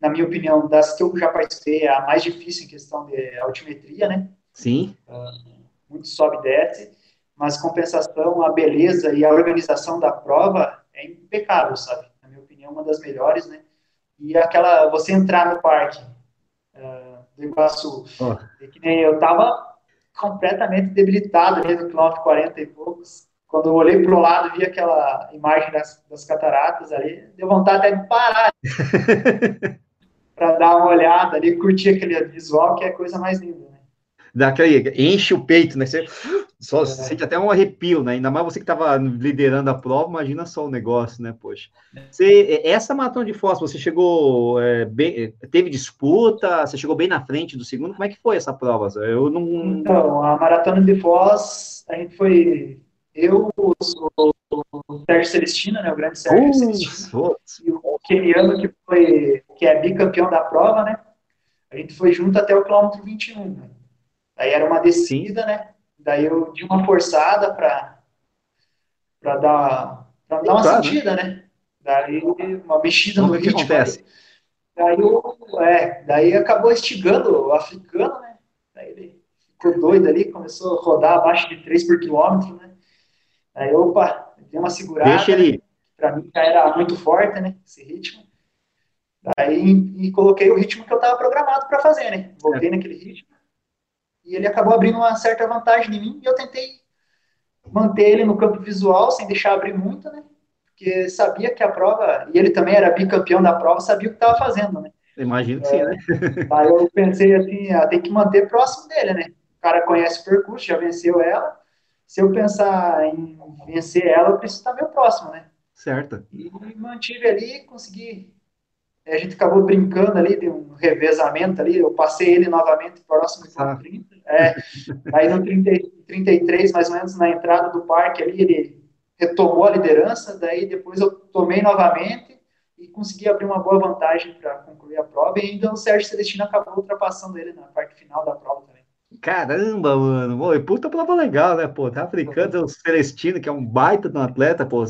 na minha opinião, das que eu já participei, é a mais difícil em questão de altimetria, né? Sim. Uh, muito sobe e desce, mas compensação, a beleza e a organização da prova é impecável, sabe? Na minha opinião, uma das melhores, né? E aquela, você entrar no parque uh, do Iguaçu, oh. que nem eu tava completamente debilitado ali no quilômetro 40 e poucos, quando eu olhei para o lado vi aquela imagem das, das cataratas ali, deu vontade até de parar para dar uma olhada ali, curtir aquele visual, que é a coisa mais linda? Daquele, enche o peito, né? Você só é. sente até um arrepio, né? Ainda mais você que estava liderando a prova, imagina só o negócio, né? Poxa. Você, essa maratona de Foz, você chegou é, bem, teve disputa, você chegou bem na frente do segundo, como é que foi essa prova? Eu não. Então, a maratona de Foz, a gente foi. Eu, o Sérgio Celestina, né? O grande Sérgio uh, Celestina. E o Keniano, que foi, que é bicampeão da prova, né? A gente foi junto até o quilômetro 21. Né? Aí era uma descida, né? Daí eu dei uma forçada para para dar, pra dar uma claro, sentida, né? né? Daí uma mexida no ritmo. Que acontece? Daí, eu, é, daí acabou estigando o africano, né? Daí ele ficou doido ali, começou a rodar abaixo de 3 por quilômetro, né? Aí, opa, dei uma segurada. Deixa ele. Né? Para mim já era muito forte, né? Esse ritmo. Daí e coloquei o ritmo que eu estava programado para fazer, né? Voltei é. naquele ritmo e ele acabou abrindo uma certa vantagem em mim e eu tentei manter ele no campo visual sem deixar abrir muito, né? Porque sabia que a prova e ele também era bicampeão da prova, sabia o que estava fazendo, né? Imagino que sim, né? É, aí eu pensei assim, ah, tem que manter próximo dele, né? O cara conhece o percurso, já venceu ela. Se eu pensar em vencer ela, eu preciso estar meio próximo, né? Certo. E mantive ali, consegui a gente acabou brincando ali, de um revezamento ali, eu passei ele novamente próximo do 30. É, aí no 30, 33, mais ou menos, na entrada do parque ali, ele retomou a liderança, daí depois eu tomei novamente e consegui abrir uma boa vantagem para concluir a prova, e ainda o Sérgio Celestino acabou ultrapassando ele na parte final da prova também. Caramba, mano, pô, puta prova legal, né, pô, tá africano, o Celestino, que é um baita de um atleta, pô,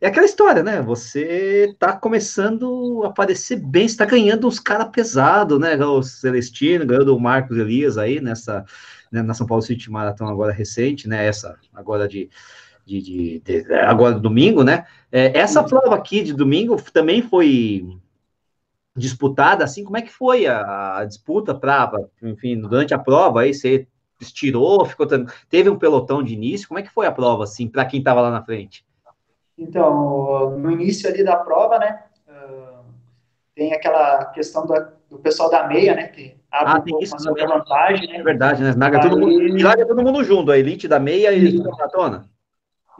é aquela história, né? Você tá começando a aparecer bem, está ganhando uns caras pesados, né? O Celestino, ganhando o Marcos Elias aí nessa né, na São Paulo City Marathon agora recente, né? Essa agora de, de, de, de agora domingo, né? É, essa prova aqui de domingo também foi disputada, assim, como é que foi a, a disputa para, enfim, durante a prova aí você estirou, ficou teve um pelotão de início, como é que foi a prova assim para quem estava lá na frente? Então, no início ali da prova, né, tem aquela questão da, do pessoal da meia, né, que abre ah, um pouco isso, uma vantagem, né? É verdade, né? Larga, todo mundo, larga todo mundo junto, a elite da meia e a maratona.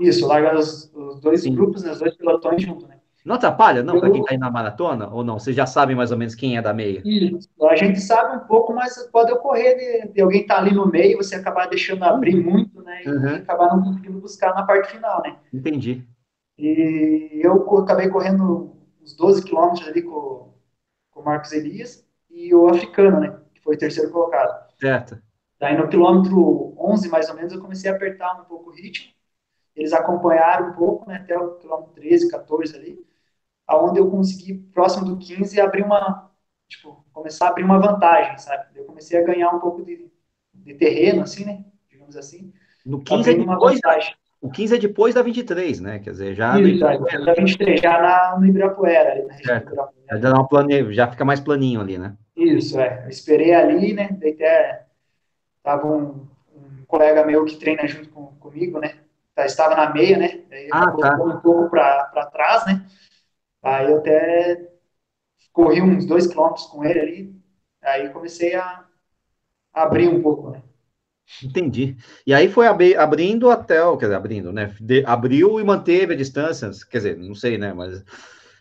Isso, larga os, os dois Sim. grupos, né, os dois pelotões juntos, né? Não atrapalha, não, para quem está aí na maratona, ou não? Vocês já sabem mais ou menos quem é da meia? Isso, a gente sabe um pouco, mas pode ocorrer de, de alguém estar tá ali no meio, e você acabar deixando abrir muito, né? E uhum. acabar não conseguindo buscar na parte final, né? Entendi. E eu acabei correndo uns 12 quilômetros ali com, com o Marcos Elias e o africano, né? Que foi o terceiro colocado. Certo. Daí no quilômetro 11, mais ou menos, eu comecei a apertar um pouco o ritmo. Eles acompanharam um pouco, né? Até o quilômetro 13, 14 ali. Aonde eu consegui, próximo do 15, abrir uma... Tipo, começar a abrir uma vantagem, sabe? Eu comecei a ganhar um pouco de, de terreno, assim, né? Digamos assim. No 15 é depois, vantagem. O 15 é depois da 23, né? Quer dizer, já. Isso, no... da 23, já na, no Ibirapuera. Ali, né? certo. Já, dá plane... já fica mais planinho ali, né? Isso, é. Eu esperei ali, né? Daí até tava um, um colega meu que treina junto com, comigo, né? Tá, estava na meia, né? Daí ah, tá. um pouco para trás, né? Aí eu até corri uns dois quilômetros com ele ali. Aí comecei a abrir um pouco, né? Entendi. E aí foi abrindo até, quer dizer, abrindo, né? De, abriu e manteve a distância, quer dizer, não sei, né? Mas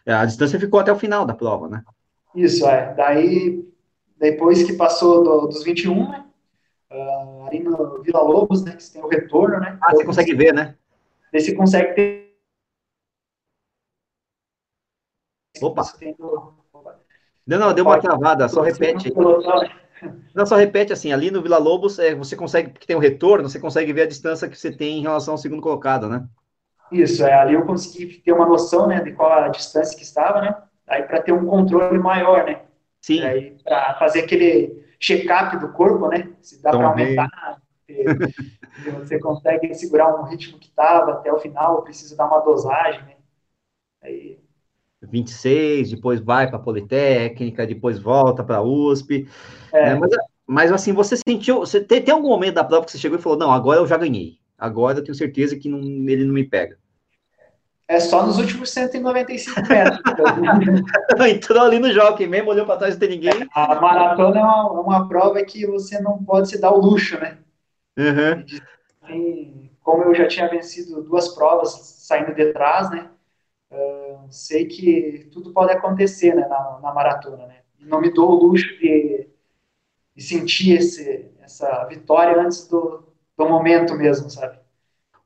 é, a distância ficou até o final da prova, né? Isso, é. Daí, depois que passou do, dos 21, né? Uh, ali no Vila Lobos, né? Que tem o retorno, né? Ah, você consegue ver, né? Daí você consegue ter. Opa! Não, não, deu uma travada, só repete. Aí. Não, só repete assim, ali no Vila Lobos, é, você consegue, porque tem o um retorno, você consegue ver a distância que você tem em relação ao segundo colocado, né? Isso, é, ali eu consegui ter uma noção, né, de qual a distância que estava, né? Aí para ter um controle maior, né? Sim. Aí para fazer aquele check-up do corpo, né? Se dá para aumentar, se você consegue segurar um ritmo que estava até o final, precisa dar uma dosagem, né? Aí 26, depois vai para a Politécnica, depois volta para a USP. É. Né? Mas, mas, assim, você sentiu. Você tem, tem, algum momento da prova que você chegou e falou: não, agora eu já ganhei. Agora eu tenho certeza que não, ele não me pega. É só nos últimos 195 metros. Entrou ali no jockey mesmo, olhou para trás não tem ninguém. A maratona é uma, uma, prova que você não pode se dar o luxo, né? Uhum. como eu já tinha vencido duas provas saindo de trás, né? Uh, sei que tudo pode acontecer né, na, na maratona, né? E não me dou o luxo de, de sentir esse, essa vitória antes do, do momento mesmo, sabe?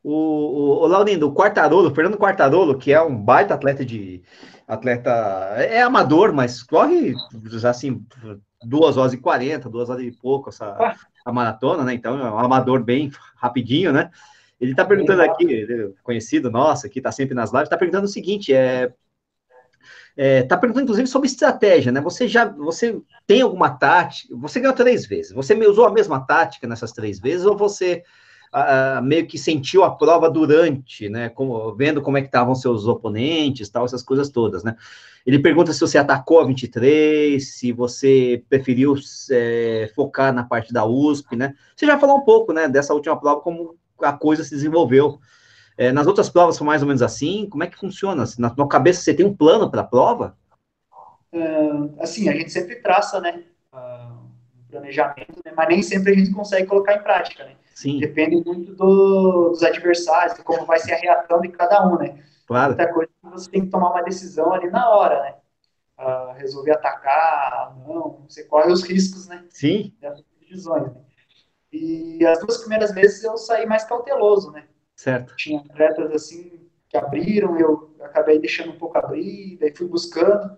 O, o, o Laurindo, o Quartarolo, o Fernando Quartarolo, que é um baita atleta de. Atleta. É amador, mas corre assim, duas horas e quarenta, duas horas e pouco essa ah. a maratona, né? Então é um amador bem rapidinho, né? Ele está perguntando aqui, conhecido nosso, aqui está sempre nas lives, está perguntando o seguinte: é, é, tá perguntando, inclusive, sobre estratégia, né? Você já, você tem alguma tática? Você ganhou três vezes. Você usou a mesma tática nessas três vezes ou você uh, meio que sentiu a prova durante, né? Como, vendo como é que estavam seus oponentes, tal, essas coisas todas, né? Ele pergunta se você atacou a 23, se você preferiu é, focar na parte da USP, né? Você já falou um pouco, né, dessa última prova, como a coisa se desenvolveu. É, nas outras provas foi mais ou menos assim? Como é que funciona? Na tua cabeça você tem um plano para a prova? Uh, assim, a gente sempre traça, né? Uh, um planejamento, né, mas nem sempre a gente consegue colocar em prática, né? Sim. Depende muito do, dos adversários, de como vai ser a reação de cada um, né? Claro. Muita coisa que você tem que tomar uma decisão ali na hora, né? Uh, resolver atacar, não, você corre os riscos, né? Sim. Dessas decisões, né? E as duas primeiras vezes eu saí mais cauteloso, né? Certo. Tinha atletas assim que abriram, eu acabei deixando um pouco abrir, daí fui buscando.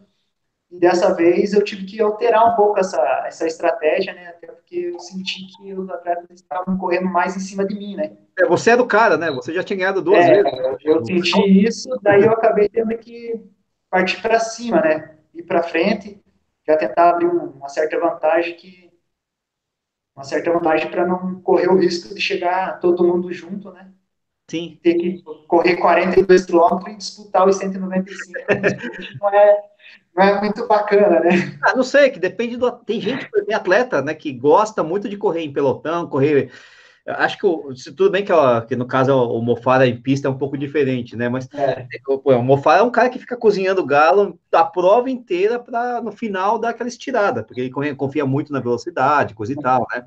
E dessa vez eu tive que alterar um pouco essa, essa estratégia, né? Até porque eu senti que os atletas estavam correndo mais em cima de mim, né? É, você é do cara, né? Você já tinha ganhado duas é, vezes. Eu senti isso, daí eu acabei tendo que partir para cima, né? Ir para frente, já tentar abrir uma certa vantagem que uma certa vantagem para não correr o risco de chegar todo mundo junto, né? Sim. Ter que correr 42 quilômetros e disputar os 195. não é não é muito bacana, né? Ah, não sei, que depende do. Tem gente, tem atleta, né, que gosta muito de correr em pelotão, correr. Acho que o, tudo bem que, ó, que no caso o Mofara em pista é um pouco diferente, né? Mas é. Pô, o Mofara é um cara que fica cozinhando galo a prova inteira para no final dar aquela estirada, porque ele confia muito na velocidade, coisa e tal, né?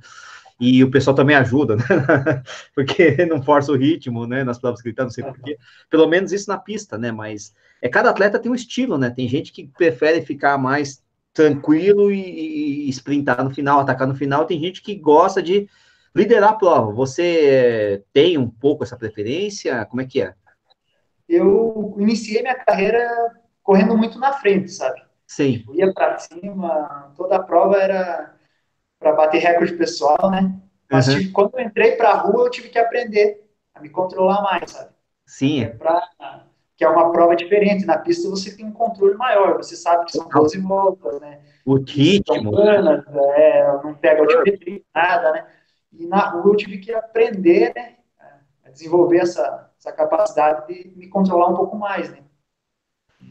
E o pessoal também ajuda, né? porque não força o ritmo, né? Nas provas que ele tá, não sei porquê. Pelo menos isso na pista, né? Mas é cada atleta tem um estilo, né? Tem gente que prefere ficar mais tranquilo e, e sprintar no final, atacar no final. Tem gente que gosta de liderar a prova. Você tem um pouco essa preferência? Como é que é? Eu iniciei minha carreira correndo muito na frente, sabe? Sim. Eu ia para cima, toda a prova era para bater recorde pessoal, né? Mas uhum. tive, quando eu entrei para a rua, eu tive que aprender a me controlar mais, sabe? Sim. É pra, que é uma prova diferente. Na pista você tem um controle maior, você sabe que são 12 voltas, né? O ritmo. Planas, é, não pega altimetria, nada, né? E na rua eu tive que aprender, né? A desenvolver essa, essa capacidade de me controlar um pouco mais, né?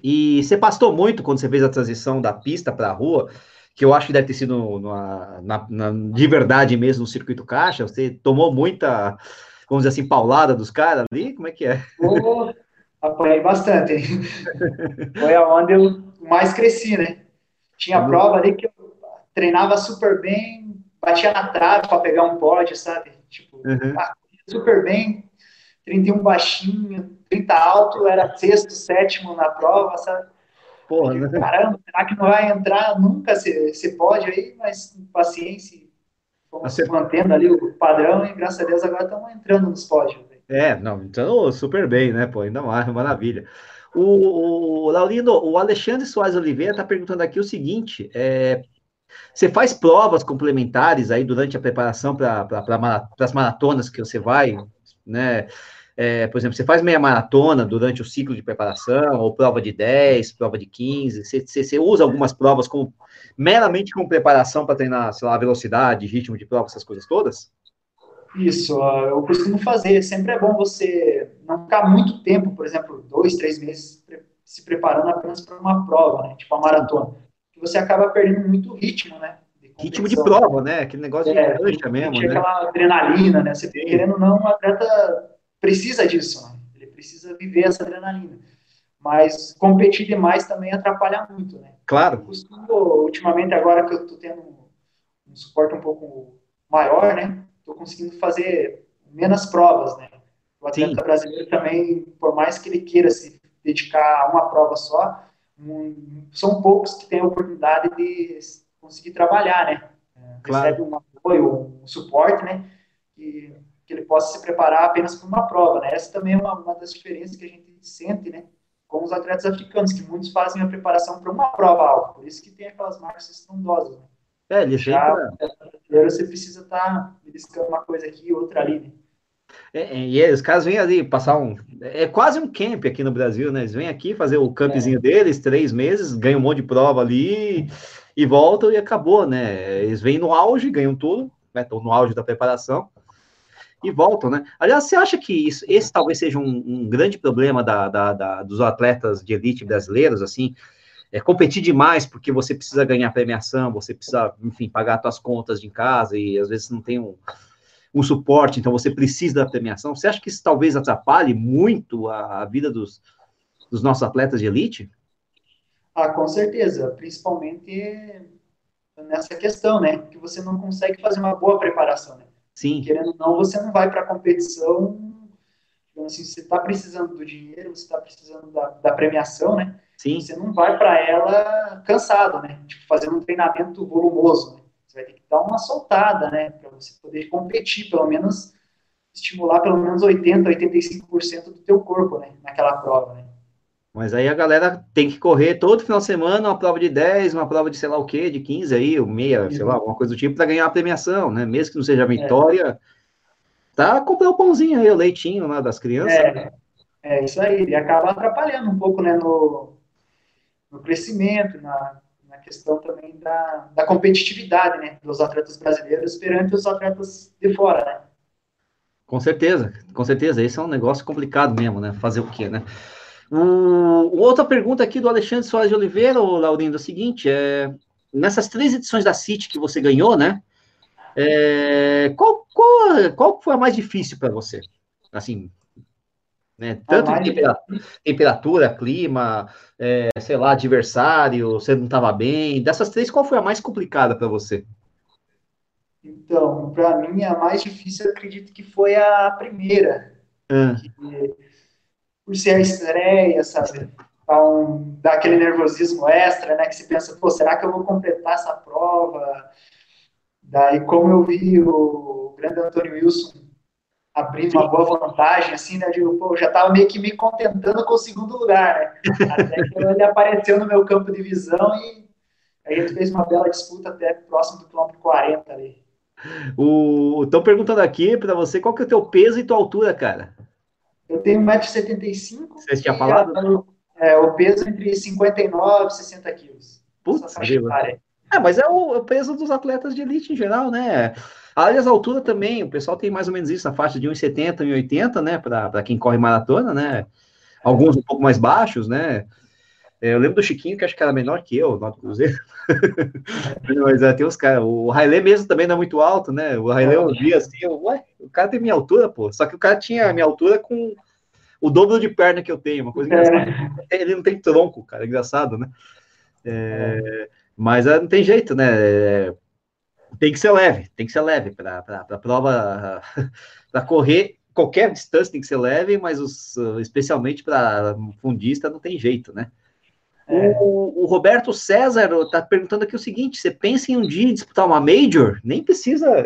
E você pastou muito quando você fez a transição da pista para a rua, que eu acho que deve ter sido numa, na, na, de verdade mesmo no circuito caixa. Você tomou muita, vamos dizer assim, paulada dos caras ali? Como é que é? Oh, apanhei bastante. Foi aonde eu mais cresci, né? Tinha prova ali que eu treinava super bem, batia na trave para pegar um pódio, sabe? Tipo, uhum. super bem, 31 baixinho, 30 alto, era sexto, sétimo na prova, sabe? Porra, né? Caramba, será que não vai entrar nunca? Se, pode aí, mas paciência, fomos mantendo ali o padrão e graças a Deus agora estamos entrando nos pódios. É, não, então super bem, né, pô, ainda mais, maravilha. O, o Laurindo, o Alexandre Soares Oliveira está perguntando aqui o seguinte: é, você faz provas complementares aí durante a preparação para pra, as maratonas que você vai, né? É, por exemplo, você faz meia maratona durante o ciclo de preparação, ou prova de 10, prova de 15, você, você, você usa algumas provas como meramente como preparação para treinar, sei lá, velocidade, ritmo de prova, essas coisas todas? Isso, eu costumo fazer. Sempre é bom você não ficar muito tempo, por exemplo, dois, três meses se preparando apenas para uma prova, né? Tipo a maratona. Você acaba perdendo muito ritmo, né? De ritmo de prova, né? Aquele negócio é, de cancha mesmo, né? Aquela adrenalina, né? Você querendo ou não, um atleta precisa disso, né? Ele precisa viver essa adrenalina. Mas competir demais também atrapalha muito, né? Claro. Eu costumo, ultimamente, agora que eu estou tendo um suporte um pouco maior, né? Estou conseguindo fazer menos provas, né? O atleta Sim. brasileiro também, por mais que ele queira se dedicar a uma prova só, um, são poucos que têm a oportunidade de conseguir trabalhar, né? Claro. Recebe um apoio, um suporte, né? Que, que ele possa se preparar apenas para uma prova, né? Essa também é uma, uma das diferenças que a gente sente, né? Com os atletas africanos, que muitos fazem a preparação para uma prova alta, por isso que tem aquelas marcas estrondosas, né? É, ele Já, sempre... você precisa estar tá beliscando uma coisa aqui, outra ali, né? É, é, e os caras vêm ali passar um. É quase um camp aqui no Brasil, né? Eles vêm aqui fazer o campzinho é. deles, três meses, ganham um monte de prova ali e voltam e acabou, né? Eles vêm no auge, ganham tudo, né? Estão no auge da preparação e voltam, né? Aliás, você acha que isso, esse talvez seja um, um grande problema da, da, da, dos atletas de elite brasileiros, assim? É competir demais porque você precisa ganhar premiação, você precisa, enfim, pagar suas contas de casa e às vezes não tem um um suporte, então você precisa da premiação. Você acha que isso talvez atrapalhe muito a, a vida dos, dos nossos atletas de elite? Ah, com certeza, principalmente nessa questão, né? Que você não consegue fazer uma boa preparação, né? Sim. Querendo ou não, você não vai para a competição, então, assim, você está precisando do dinheiro, você está precisando da, da, premiação, né? Sim. Você não vai para ela cansado, né? Tipo, fazendo um treinamento volumoso, né? Você vai ter que dar uma soltada, né? Para você poder competir, pelo menos estimular pelo menos 80, 85% do teu corpo, né? Naquela prova, né? Mas aí a galera tem que correr todo final de semana, uma prova de 10, uma prova de sei lá o quê, de 15 aí, ou meia, sei lá, alguma coisa do tipo, para ganhar a premiação, né? Mesmo que não seja vitória, é. tá comprar o pãozinho aí, o leitinho lá das crianças. É, é isso aí, e acaba atrapalhando um pouco, né, no, no crescimento, na questão também da, da competitividade né, dos atletas brasileiros perante os atletas de fora, né? Com certeza, com certeza. Esse é um negócio complicado mesmo, né? Fazer o quê, né? Um, outra pergunta aqui do Alexandre Soares de Oliveira, Laurindo, é o seguinte, é, nessas três edições da City que você ganhou, né? É, qual, qual, qual foi a mais difícil para você? Assim, né? Tanto de temperatura, clima, é, sei lá, adversário, você não estava bem. Dessas três, qual foi a mais complicada para você? Então, para mim, a mais difícil, acredito que foi a primeira. Ah. Que, por ser a estreia, sabe? Então, dá aquele nervosismo extra, né? Que se pensa, pô, será que eu vou completar essa prova? Daí, como eu vi o grande Antônio Wilson abrir uma boa vantagem, assim, né? Digo, pô, já estava meio que me contentando com o segundo lugar, né? Até que ele apareceu no meu campo de visão e aí a gente fez uma bela disputa até próximo do quilômetro 40 ali. Estão perguntando aqui para você qual que é o teu peso e tua altura, cara. Eu tenho 1,75m. Você tinha falado? é, o peso entre 59 e 60 quilos. Putz, é, mas é o, é o peso dos atletas de elite em geral, né? Aliás, a altura também, o pessoal tem mais ou menos isso, na faixa de 1,70, 1,80, né, para quem corre maratona, né? Alguns um pouco mais baixos, né? É, eu lembro do Chiquinho, que acho que era menor que eu, no Cruzeiro. Mas é, tem os caras. O Railê mesmo também não é muito alto, né? O Railê eu vi assim, eu, ué, o cara tem minha altura, pô. Só que o cara tinha a minha altura com o dobro de perna que eu tenho, uma coisa engraçada. É. Ele não tem tronco, cara, é engraçado, né? É, é. mas não tem jeito, né? Tem que ser leve, tem que ser leve para a prova, para correr qualquer distância tem que ser leve, mas os, especialmente para fundista não tem jeito, né? É. O, o, Roberto César está perguntando aqui o seguinte: você pensa em um dia disputar uma Major? Nem precisa.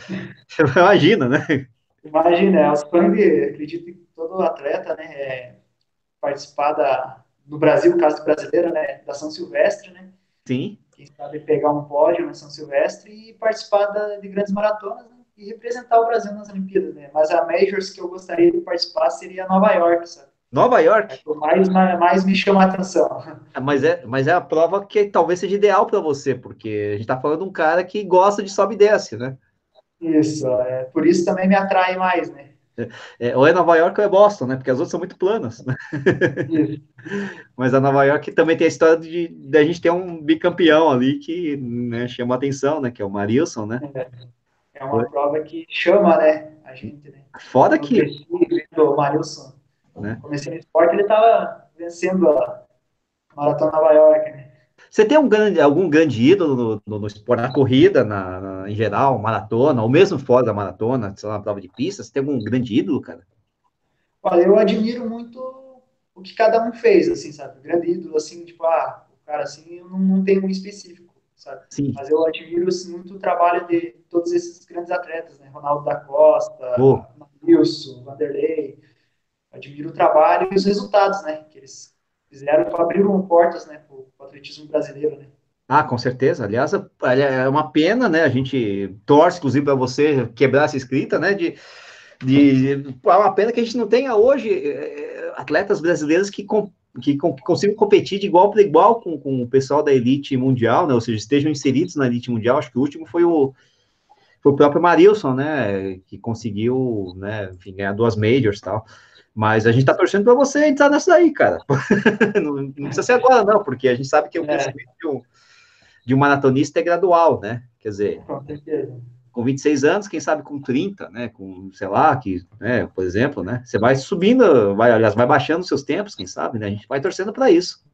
Imagina, né? Imagina, é o sonho, acredito que todo atleta, né, é participar da, no Brasil, no caso do brasileiro, né, da São Silvestre, né? Sim quem sabe pegar um pódio na São Silvestre e participar da, de grandes maratonas né? e representar o Brasil nas Olimpíadas, né? Mas a Majors que eu gostaria de participar seria Nova York, sabe? Nova York? É mais, mais me chama a atenção. É, mas, é, mas é a prova que talvez seja ideal para você, porque a gente está falando de um cara que gosta de sobe e desce, né? Isso, é, por isso também me atrai mais, né? É, ou é Nova York ou é Boston, né? Porque as outras são muito planas. Né? Mas a Nova York também tem a história de, de a gente ter um bicampeão ali que né, chama a atenção, né? Que é o Marilson, né? É, é uma Foi. prova que chama, né? A gente, né? Foda que. O Marilson. Né? Comecei no esporte, ele tava vencendo a Maratona Nova York, né? Você tem um grande, algum grande ídolo no, no, esporte, na corrida, na, na, em geral, maratona, ou mesmo fora da maratona, sei lá, na prova de pista? Você tem algum grande ídolo, cara? Olha, eu admiro muito o que cada um fez, assim, sabe? Grande ídolo, assim, tipo, ah, o cara, assim, eu não, não tenho um específico, sabe? Sim. Mas eu admiro, assim, muito o trabalho de todos esses grandes atletas, né? Ronaldo da Costa, oh. Wilson, Vanderlei. Admiro o trabalho e os resultados, né? Que eles fizeram, abriram portas, né? Para o atletismo brasileiro, né? Ah, com certeza. Aliás, é uma pena, né? A gente torce, inclusive, para você quebrar essa escrita, né? De, de, é uma pena que a gente não tenha hoje é, atletas brasileiros que, com, que, que, consigam competir de igual para igual com, com o pessoal da elite mundial, né? Ou seja, estejam inseridos na elite mundial. Acho que o último foi o, foi o próprio Marilson, né? Que conseguiu, né? Enfim, ganhar duas majors e tal. Mas a gente está torcendo para você entrar nessa aí, cara. não, não, precisa ser agora, não, porque a gente sabe que o é. crescimento de um, de um maratonista é gradual, né? Quer dizer, com com 26 anos, quem sabe com 30, né, com, sei lá, que, né, por exemplo, né, você vai subindo, vai, aliás, vai baixando seus tempos, quem sabe, né, a gente vai torcendo para isso.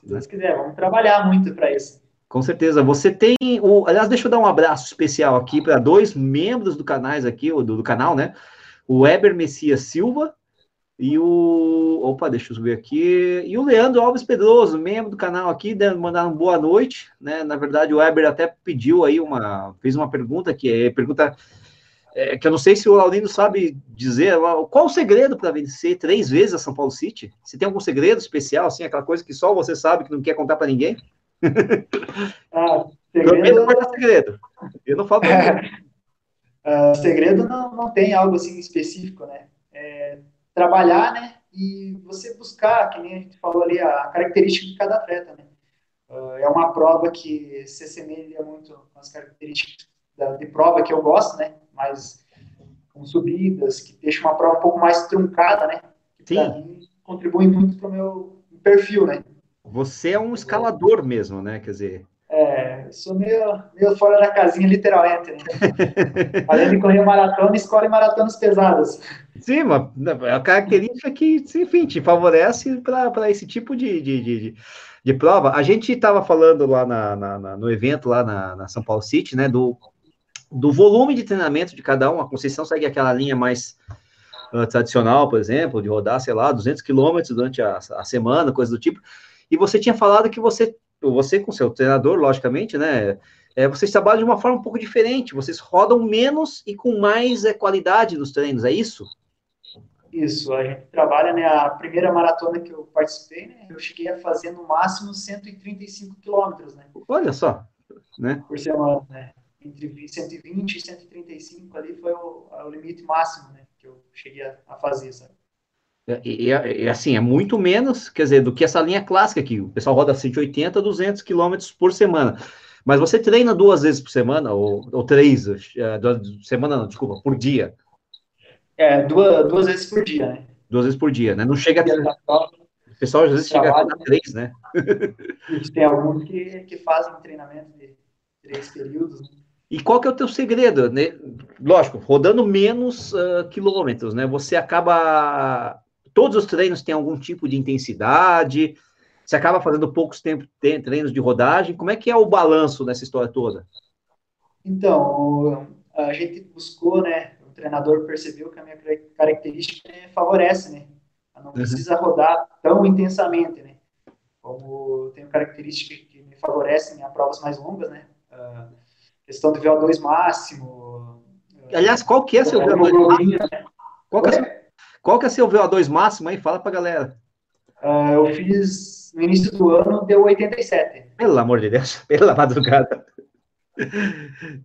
Se Deus quiser, vamos trabalhar muito para isso. Com certeza. Você tem o, aliás, deixa eu dar um abraço especial aqui para dois membros do canais aqui, do, do canal, né, o Weber Messias Silva e o. Opa, deixa eu ver aqui. E o Leandro Alves Pedroso, membro do canal aqui, mandaram boa noite. Né? Na verdade, o Weber até pediu aí uma. fez uma pergunta que é pergunta. É, que eu não sei se o Laurindo sabe dizer qual o segredo para vencer três vezes a São Paulo City. Se tem algum segredo especial, assim, aquela coisa que só você sabe que não quer contar para ninguém? Ah, segredo... Não segredo. Eu não falo. uh, segredo não, não tem algo assim específico, né? É, trabalhar, né? E você buscar, que nem a gente falou ali, a característica de cada atleta, né? Uh, é uma prova que se assemelha muito as características da, de prova que eu gosto, né? Mas com subidas, que deixa uma prova um pouco mais truncada, né? Que mim contribui muito para o meu perfil, né? Você é um escalador mesmo, né? Quer dizer, é, sou meio, meio fora da casinha, literalmente. Né? Além de correr maratona, escolhe maratonas pesadas. Sim, uma, é a característica que, enfim, te favorece para esse tipo de, de, de, de, prova. A gente estava falando lá na, na, na, no evento, lá na, na São Paulo City, né, do, do volume de treinamento de cada um. A Conceição segue aquela linha mais uh, tradicional, por exemplo, de rodar, sei lá, 200 quilômetros durante a, a semana, coisa do tipo. E você tinha falado que você você com seu treinador, logicamente, né? É, vocês trabalham de uma forma um pouco diferente, vocês rodam menos e com mais é, qualidade nos treinos, é isso? Isso, a gente trabalha, né, a primeira maratona que eu participei, né, eu cheguei a fazer no máximo 135 quilômetros, né? Olha só, né? Por semana, né? Entre 120 e 135 ali foi o, o limite máximo, né, que eu cheguei a, a fazer, sabe? É, e, e, assim, é muito menos, quer dizer, do que essa linha clássica aqui. O pessoal roda 180, 200 quilômetros por semana. Mas você treina duas vezes por semana, ou, ou três, é, semana não, desculpa, por dia. É, duas, duas vezes por dia, né? Duas vezes por dia, né? Não chega a... O pessoal às vezes chega a três, né? Tem alguns que, que fazem treinamento de três períodos, né? E qual que é o teu segredo? Né? Lógico, rodando menos uh, quilômetros, né? Você acaba todos os treinos têm algum tipo de intensidade? Você acaba fazendo poucos tempos, treinos de rodagem? Como é que é o balanço nessa história toda? Então, a gente buscou, né? O treinador percebeu que a minha característica favorece, né? Não uhum. precisa rodar tão intensamente, né? Como tenho características que me favorecem em provas mais longas, né? Uh, questão de VO2 máximo. Aliás, qual que é seu VO2 máximo? Qual que é qual que é seu VO2 máximo aí? Fala pra galera. Uh, eu fiz no início do ano, deu 87. Pelo amor de Deus, pela madrugada.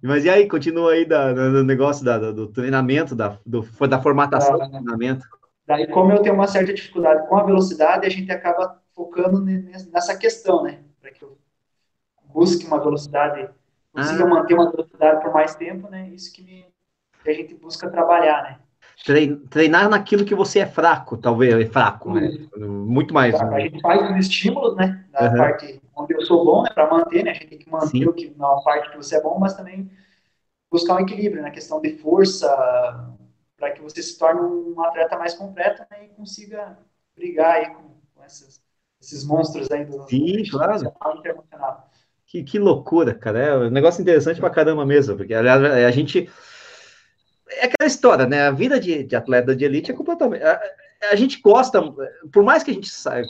Mas e aí, continua aí da, do negócio da, do treinamento, da, do, da formatação do treinamento. Daí, como eu tenho uma certa dificuldade com a velocidade, a gente acaba focando nessa questão, né? Para que eu busque uma velocidade, consiga ah. manter uma velocidade por mais tempo, né? Isso que, me, que a gente busca trabalhar, né? Treinar naquilo que você é fraco, talvez, é fraco, né? Muito mais. Tá, a gente faz os estímulos, né? Na uhum. parte onde eu sou bom, né? Para manter, né? A gente tem que manter Sim. o que, na parte que você é bom, mas também buscar um equilíbrio na questão de força, para que você se torne um atleta mais completo né? e consiga brigar aí com Esses, esses monstros aí do Sim, claro. Que, que loucura, cara. É um negócio interessante pra caramba mesmo, porque aliás, a gente. É aquela história, né? A vida de, de atleta de elite é completamente. A, a, gente gosta, por mais que a gente saia,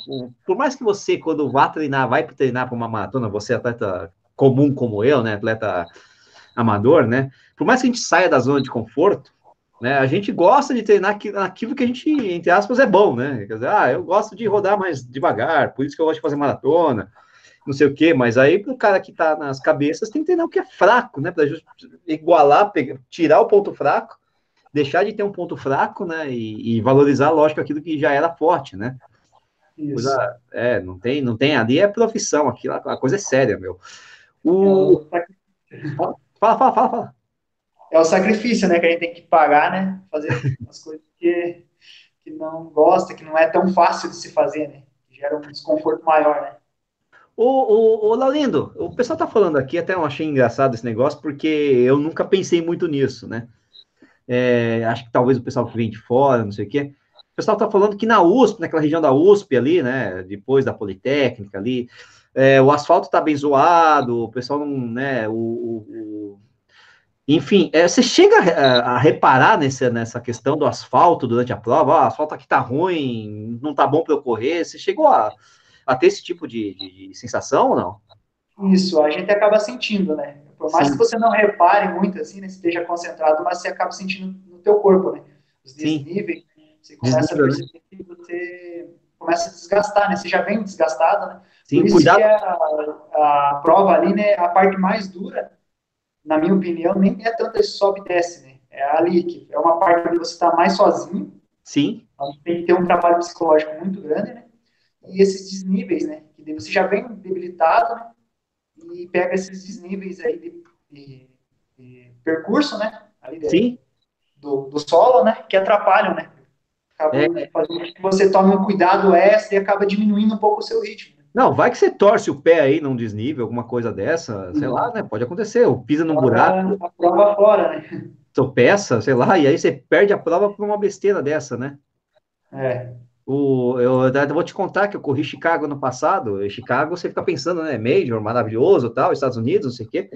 por mais que você, quando vá treinar, vai treinar para uma maratona, você é atleta comum como eu, né? Atleta amador, né? Por mais que a gente saia da zona de conforto, né? A gente gosta de treinar aquilo que a gente, entre aspas, é bom, né? Quer dizer, ah, eu gosto de rodar mais devagar, por isso que eu gosto de fazer maratona não sei o quê, mas aí para o cara que está nas cabeças tem que treinar o que é fraco, né? Para igualar, pegar, tirar o ponto fraco, deixar de ter um ponto fraco, né? E, e valorizar, lógico, aquilo que já era forte, né? Coisa, é, não tem, não tem ali é profissão, aqui a coisa é séria, meu. O... É fala, fala, fala, fala. É o sacrifício, né, que a gente tem que pagar, né? Fazer as coisas que, que não gosta, que não é tão fácil de se fazer, né? Gera um desconforto maior, né? Ô, ô, ô Laurindo, o pessoal tá falando aqui, até eu achei engraçado esse negócio, porque eu nunca pensei muito nisso, né? É, acho que talvez o pessoal que vem de fora, não sei o quê. O pessoal tá falando que na USP, naquela região da USP ali, né? Depois da Politécnica ali, é, o asfalto tá bem zoado, o pessoal não, né? O, o enfim, é, você chega a, a, reparar nesse, nessa questão do asfalto durante a prova, ah, o asfalto aqui tá ruim, não tá bom para eu correr, você chegou a a ter esse tipo de, de, de, sensação ou não? Isso, a gente acaba sentindo, né? Por mais Sim. que você não repare muito, assim, né, esteja concentrado, mas você acaba sentindo no teu corpo, né? Os desníveis, você começa Desnível, a né? perceber que você começa a desgastar, né? Você já vem desgastado, né? Sim, Por cuidado. A, a, prova ali, né, a parte mais dura, na minha opinião, nem é tanto esse sobe e desce, né? É ali, que é uma parte onde você está mais sozinho. Sim. Então, tem que ter um trabalho psicológico muito grande, né? E esses desníveis, né? Que você já vem debilitado, né? E pega esses desníveis aí de, de, de percurso, né? Ali Sim. Do, do solo, né? Que atrapalham, né? Acaba é. fazendo que você tome um cuidado extra e acaba diminuindo um pouco o seu ritmo. Né? Não, vai que você torce o pé aí num desnível, alguma coisa dessa, sei uhum. lá, né? Pode acontecer, ou pisa num buraco. A prova fora, né? Tropeça, sei lá, e aí você perde a prova por uma besteira dessa, né? É. O, eu, vou te contar que eu corri Chicago no passado. Em Chicago você fica pensando, né? Major, maravilhoso, tal, Estados Unidos, não sei o quê.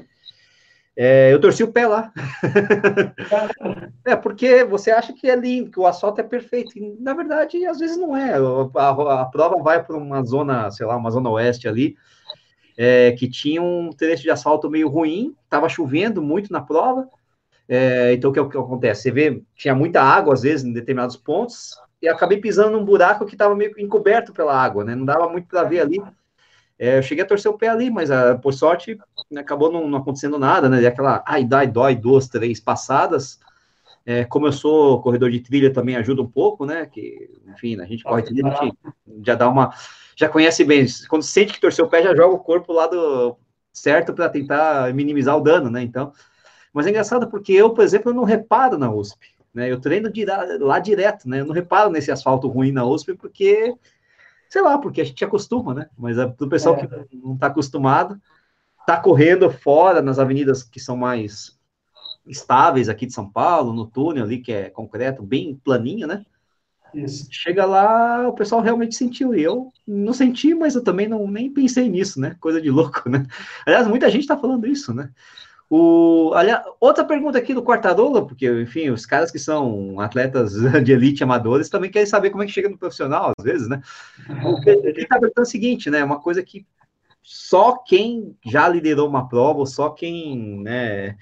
É, eu torci o pé lá. é, porque você acha que é lindo, que o asfalto é perfeito. E, na verdade, às vezes não é. A, a, prova vai para uma zona, sei lá, uma zona oeste ali, é, que tinha um trecho de asfalto meio ruim, estava chovendo muito na prova. É, então, o que, o que acontece? Você vê, tinha muita água, às vezes, em determinados pontos, e acabei pisando num buraco que estava meio encoberto pela água, né? Não dava muito para ver ali. É, eu cheguei a torcer o pé ali, mas ah, por sorte acabou não, não, acontecendo nada, né? E aquela ai, dói, dói, duas, três passadas. É, como eu sou corredor de trilha, também ajuda um pouco, né? Que, enfim, a gente corre trilha, a gente já dá uma. Já conhece bem. Quando sente que torceu o pé, já joga o corpo lá do certo para tentar minimizar o dano, né? Então. Mas é engraçado porque eu, por exemplo, não reparo na USP. Né? Eu treino de, lá direto, né? Eu não reparo nesse asfalto ruim na USP porque, sei lá, porque a gente acostuma, né? Mas é o pessoal é. que não está acostumado, está correndo fora nas avenidas que são mais estáveis aqui de São Paulo, no túnel ali que é concreto, bem planinho, né? Isso. Chega lá, o pessoal realmente sentiu. E eu não senti, mas eu também não nem pensei nisso, né? Coisa de louco, né? Aliás, muita gente está falando isso, né? O, aliás, outra pergunta aqui do Quartarola, porque, enfim, os caras que são atletas de elite amadores também querem saber como é que chega no profissional, às vezes, né? Ele está perguntando o seguinte, né? Uma coisa que só quem já liderou uma prova, ou só quem né,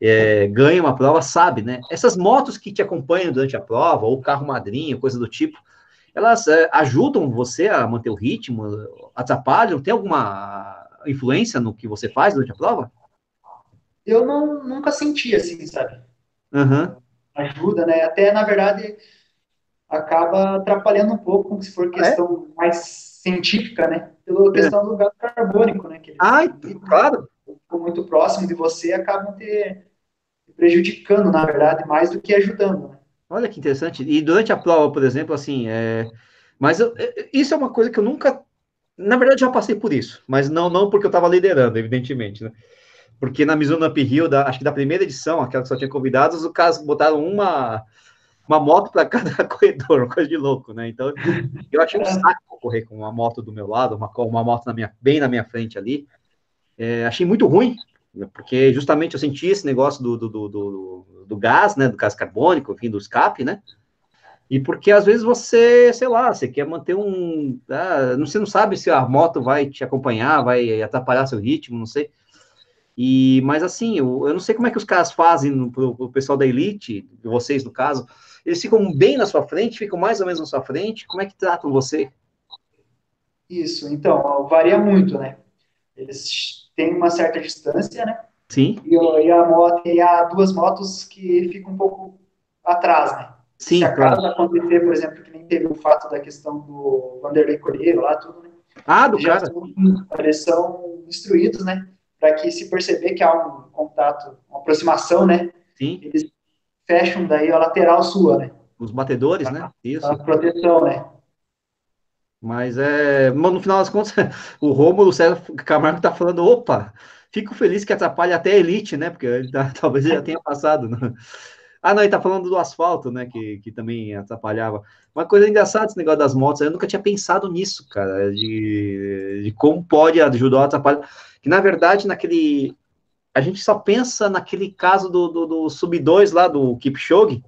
é, ganha uma prova sabe, né? Essas motos que te acompanham durante a prova, ou carro madrinha, coisa do tipo, elas é, ajudam você a manter o ritmo, atrapalham? Tem alguma influência no que você faz durante a prova? Eu não, nunca senti assim, sabe? Uhum. Ajuda, né? Até, na verdade, acaba atrapalhando um pouco se for questão é? mais científica, né? Pela é. questão é. do gás carbônico, né? Que ah, claro. Muito próximo de você, acabam te prejudicando, na verdade, mais do que ajudando, né? Olha que interessante. E durante a prova, por exemplo, assim, é... mas eu, isso é uma coisa que eu nunca, na verdade, já passei por isso, mas não, não porque eu estava liderando, evidentemente, né? Porque na Mizuno Up Hill, da, acho que da primeira edição, aquela que só tinha convidados, os caras botaram uma uma moto para cada corredor, coisa de louco, né? Então, eu achei um saco correr com uma moto do meu lado, uma, uma moto na minha, bem na minha frente ali. É, achei muito ruim, porque justamente eu senti esse negócio do, do, do, do, do gás, né? Do gás carbônico, enfim, do escape, né? E porque às vezes você, sei lá, você quer manter um. Ah, você não sabe se a moto vai te acompanhar, vai atrapalhar seu ritmo, não sei. E, mas assim, eu, eu não sei como é que os caras fazem para o pessoal da Elite, vocês no caso, eles ficam bem na sua frente, ficam mais ou menos na sua frente, como é que tratam você? Isso, então, varia muito, né? Eles têm uma certa distância, né? Sim. E, e a moto, e há duas motos que ficam um pouco atrás, né? Sim, Se acaso claro. acontecer, por exemplo, que nem teve o fato da questão do Vanderlei Colheiro lá, tudo, né? Ah, do Já cara. São, eles são instruídos, né? Para que se perceber que há um contato, uma aproximação, né? Sim. Eles fecham daí a lateral sua, né? Os batedores, né? Isso. A proteção, né? Mas é. Mas no final das contas, o Rômulo César Camargo tá falando, opa, fico feliz que atrapalha até a elite, né? Porque ele tá, talvez ele já tenha passado. Né? Ah, não, ele tá falando do asfalto, né? Que, que também atrapalhava. Uma coisa engraçada esse negócio das motos, eu nunca tinha pensado nisso, cara, de, de como pode ajudar a atrapalhar. Que na verdade, naquele. A gente só pensa naquele caso do, do, do Sub-2 lá, do Kipchoge,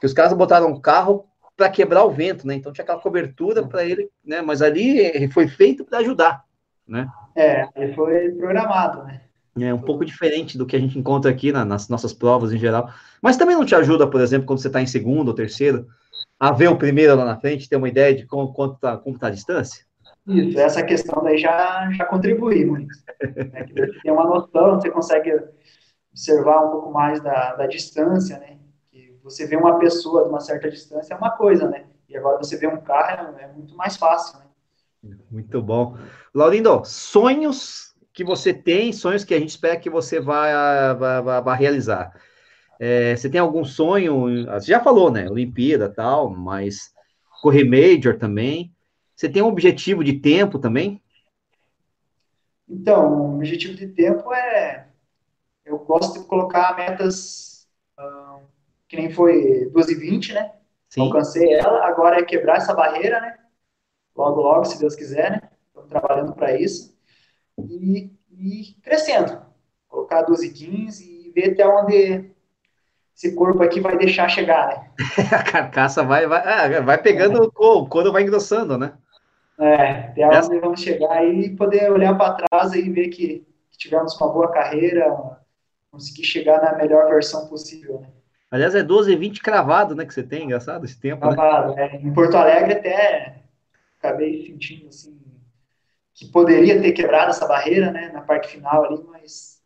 que os caras botaram um carro para quebrar o vento, né? Então tinha aquela cobertura para ele, né? Mas ali foi feito para ajudar, né? É, ele foi programado, né? É um pouco diferente do que a gente encontra aqui na, nas nossas provas em geral. Mas também não te ajuda, por exemplo, quando você está em segundo ou terceiro, a ver o primeiro lá na frente, ter uma ideia de como, quanto tá, como tá a distância? Isso, essa questão daí já, já contribui muito. Né? Que você tem uma noção, você consegue observar um pouco mais da, da distância, né? Que você vê uma pessoa de uma certa distância é uma coisa, né? E agora você vê um carro é, é muito mais fácil, né? Muito bom. Laurindo, sonhos que você tem, sonhos que a gente espera que você vá, vá, vá, vá realizar. É, você tem algum sonho? Você já falou, né? Olimpíada tal, mas correr Major também. Você tem um objetivo de tempo também? Então, o objetivo de tempo é. Eu gosto de colocar metas que nem foi 12 e 20, né? Sim. Alcancei ela, agora é quebrar essa barreira, né? Logo, logo, se Deus quiser, né? Estou trabalhando para isso e, e crescendo. Colocar 12, 15 e ver até onde esse corpo aqui vai deixar chegar, né? a carcaça vai, vai, ah, vai pegando é. o couro, vai engrossando, né? É, até Essa... onde vamos chegar e poder olhar para trás e ver que, tivemos uma boa carreira, conseguir chegar na melhor versão possível, né? Aliás, é 12 e 20 cravado, né, que você tem, engraçado esse tempo, né? cravado, né? É. Em Porto Alegre até acabei sentindo, assim, que poderia ter quebrado essa barreira, né, na parte final ali, mas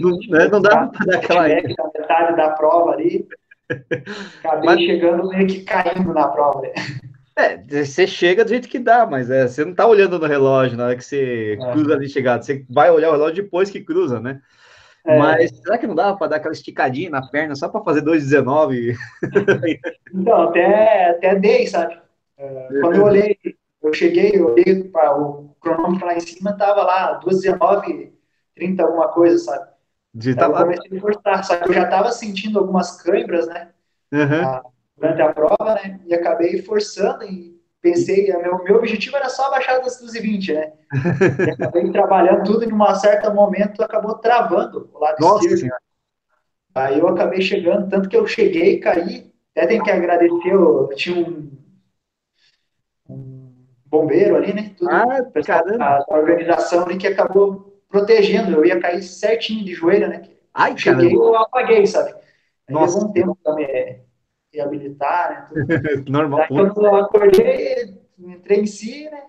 não, né, não dá para dar aquela aí. Na metade da prova ali, acabei mas... chegando meio que caindo na prova. Né? É, você chega do jeito que dá, mas é, você não está olhando no relógio na hora que você é. cruza ali chegado, você vai olhar o relógio depois que cruza, né? É. Mas será que não dava para dar aquela esticadinha na perna só para fazer 2,19? então, até, até dei, sabe? É, quando eu olhei eu cheguei, eu olhei para o cronômetro lá em cima, tava lá, 2,19, 30, alguma coisa, sabe? De tá eu comecei a forçar, só que eu já estava sentindo algumas câimbras, né? Uhum. Durante a prova, né? E acabei forçando e pensei, meu, meu objetivo era só baixar das 220, né? e acabei trabalhando tudo em um certo momento, acabou travando o lado Nossa, esquerdo. Senhora. Aí eu acabei chegando, tanto que eu cheguei, caí, até tenho que agradecer, eu, eu tinha um bombeiro ali, né? Tudo, ah, caramba. A, a, organização ali que acabou protegendo. Eu ia cair certinho de joelho, né? Ai, Cheguei e eu apaguei, sabe? Aí Nossa. levou um tempo me reabilitar, né? Normal. Aí, quando eu acordei, entrei em si, né?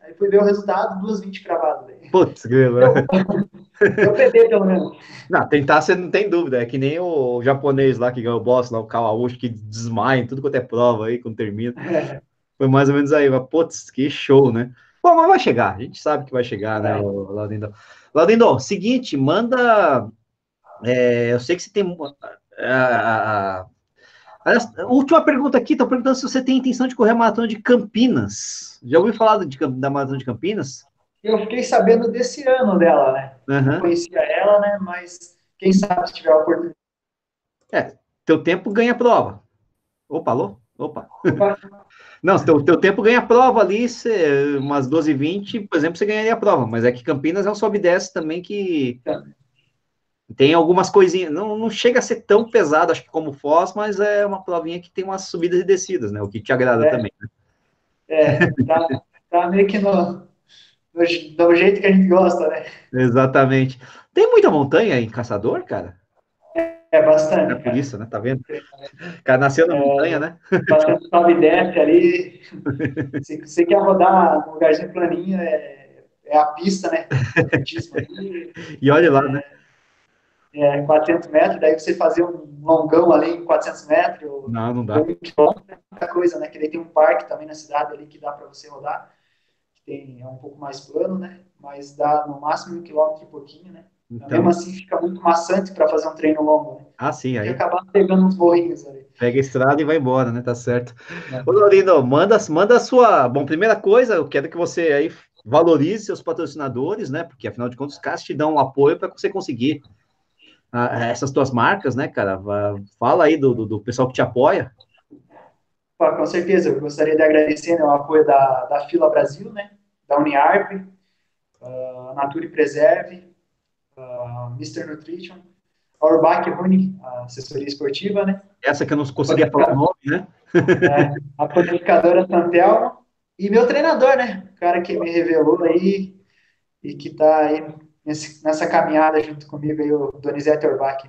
Aí fui ver o resultado, 2,20 cravado. Putz, grilo. Eu perdi, pelo menos. Não, tentar você não tem dúvida. É que nem o japonês lá que ganhou o boss, lá, o Kawauchi, que desmaia em tudo quanto é prova aí, quando termina. É. Foi mais ou menos aí, mas, putz, que show, né? Bom, mas vai chegar, a gente sabe que vai chegar, né, é. Laudindo? Laudindo, seguinte, manda. É, eu sei que você tem. A, a, última pergunta aqui, estão perguntando se você tem intenção de correr a maratona de Campinas. Já ouviu falar de, da maratona de Campinas? Eu fiquei sabendo desse ano dela, né? Uhum. Conhecia ela, né? Mas quem sabe se tiver a oportunidade. É, teu tempo ganha prova. Opa, alô? Opa. Opa. Não, teu, teu tempo ganha prova ali, cê, umas 12 e 20, por exemplo, você ganharia a prova, mas é que Campinas é um sobe e desce também que. Tem algumas coisinhas, não, não chega a ser tão pesado, acho que como Foz, mas é uma provinha que tem umas subidas e descidas, né, o que te agrada é. também, né? É, tá, tá meio que no, no, do jeito que a gente gosta, né? Exatamente. Tem muita montanha em Caçador, cara? É bastante. É por isso, né? Tá vendo? O cara nasceu na é, montanha, né? Bastante sobe e desce ali. Se você quer rodar um lugarzinho planinho, é, é a pista, né? e olha lá, né? É, 400 metros, daí você fazer um longão ali em 400 metros. Não, não dá. É muita coisa, né? Que daí tem um parque também na cidade ali que dá para você rodar. Que tem, é um pouco mais plano, né? Mas dá no máximo um quilômetro e pouquinho, né? Então, mesmo assim, fica muito maçante para fazer um treino longo. Né? Ah, sim. Aí... E acabar pegando uns morrinhos ali. Pega a estrada e vai embora, né? Tá certo. É. Ô, Laurindo, manda, manda a sua. Bom, primeira coisa, eu quero que você aí valorize seus patrocinadores, né? Porque afinal de contas, os caras te dão um apoio para você conseguir ah, essas tuas marcas, né, cara? Fala aí do, do, do pessoal que te apoia. Pô, com certeza, eu gostaria de agradecer né, o apoio da, da Fila Brasil, né? Da Uniarp, uh, Nature Preserve, uh, Mr. Nutrition, Auerbach Running, assessoria esportiva, né? Essa que eu não conseguia falar o nome, né? é, a panificadora Santelmo e meu treinador, né? O cara que me revelou aí e que tá aí nesse, nessa caminhada junto comigo aí, o Donizete Auerbach.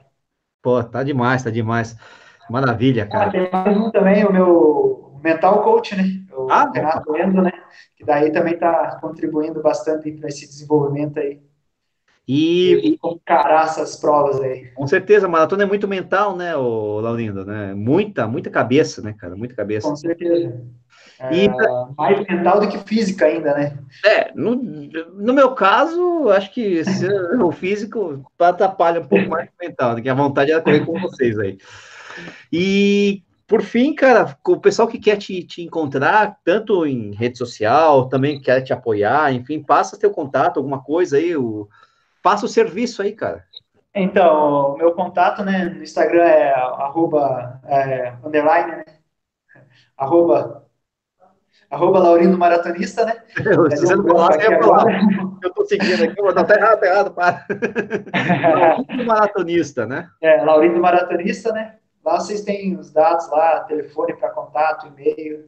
Pô, tá demais, tá demais. Maravilha, cara. Ah, tem mais um também, o meu mental coach, né? O ah, Renato Endo, né? Que daí também tá contribuindo bastante para esse desenvolvimento aí. E, encarar essas provas aí. Com certeza, a maratona é muito mental, né, o Laurindo, né? Muita, muita cabeça, né, cara? Muita cabeça. Com certeza. É, mais mental do que física ainda, né? É, no, no meu caso, acho que o físico atrapalha um pouco mais o mental, né? que a vontade era correr com vocês aí. E por fim, cara, o pessoal que quer te, te encontrar, tanto em rede social, também quer te apoiar, enfim, passa teu contato, alguma coisa aí, o, Faça o serviço aí, cara. Então, o meu contato, né, no Instagram é arroba, é, underline, né, arroba, arroba Laurindo Maratonista, né? Se você não falar, você ia falar. Eu tô seguindo aqui, dar tá errado, tá errado, para. Laurindo Maratonista, né? É, Laurindo Maratonista, né? Lá vocês têm os dados lá, telefone para contato, e-mail,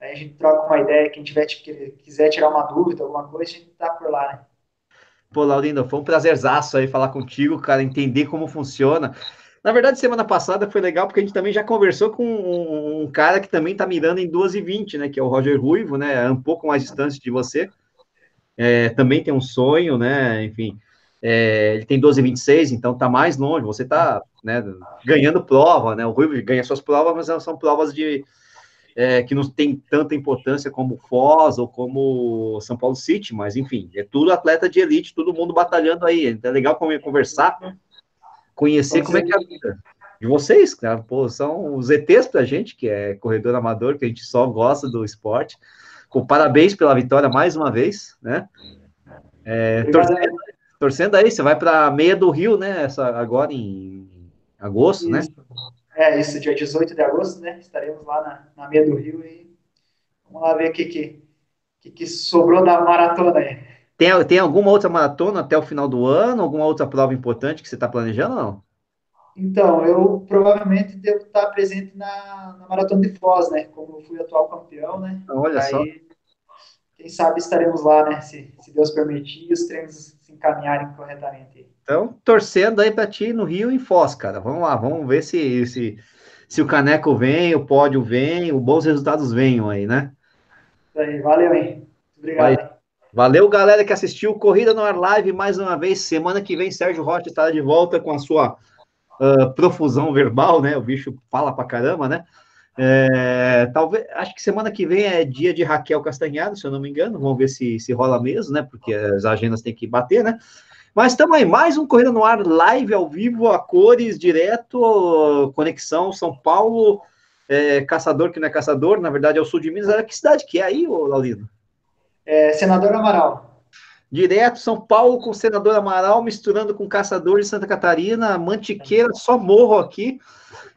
aí a gente troca uma ideia, quem tiver, quiser tirar uma dúvida, alguma coisa, a gente tá por lá, né? Pô, Laurindo, foi um prazerzaço aí falar contigo, cara, entender como funciona. Na verdade, semana passada foi legal porque a gente também já conversou com um, cara que também tá mirando em 2h20, né? Que é o Roger Ruivo, né? É um pouco mais distante de você. É, também tem um sonho, né? Enfim, é, ele tem 12,26, então tá mais longe. Você tá né, ganhando prova, né? O Ruivo ganha suas provas, mas elas são provas de é, que não tem tanta importância como Foz ou como São Paulo City, mas enfim, é tudo atleta de elite, todo mundo batalhando aí. Então é legal conversar, conhecer como é que é a vida de vocês, cara. Pô, são os ETs pra gente, que é corredor amador, que a gente só gosta do esporte. Com parabéns pela vitória mais uma vez, né? É, torcendo, torcendo, aí, você vai para meia do Rio, né? Essa, agora em agosto, né? Isso. né? É, isso, dia 18 de agosto, né? Estaremos lá na, na meia do Rio e vamos lá ver o que, que, que, que sobrou da maratona aí. Tem, tem alguma outra maratona até o final do ano? Alguma outra prova importante que você está planejando ou não? Então, eu provavelmente devo estar presente na, na Maratona de Foz, né? Como eu fui atual campeão, né? Olha Aí, só. Quem sabe estaremos lá, né? Se, se Deus permitir e os treinos se encaminharem corretamente. Então, torcendo aí para ti no Rio e em Foz, cara. Vamos lá, vamos ver se, se, se o caneco vem, o pódio vem, os bons resultados venham aí, né? Isso aí, valeu, hein? Obrigado. Vai. Valeu, galera que assistiu Corrida no Ar Live mais uma vez. Semana que vem, Sérgio Rocha estará de volta com a sua uh, profusão verbal, né? O bicho fala pra caramba, né? É, talvez, acho que semana que vem é dia de Raquel Castanhado, se eu não me engano. Vamos ver se, se rola mesmo, né? Porque as agendas têm que bater, né? Mas estamos aí, mais um Corrida no Ar live ao vivo, a cores, direto, conexão São Paulo, é, caçador que não é caçador, na verdade é o sul de Minas. Que cidade que é aí, Laurino? É, Senador Amaral. Direto São Paulo com o senador Amaral, misturando com caçador de Santa Catarina, Mantiqueira, só morro aqui.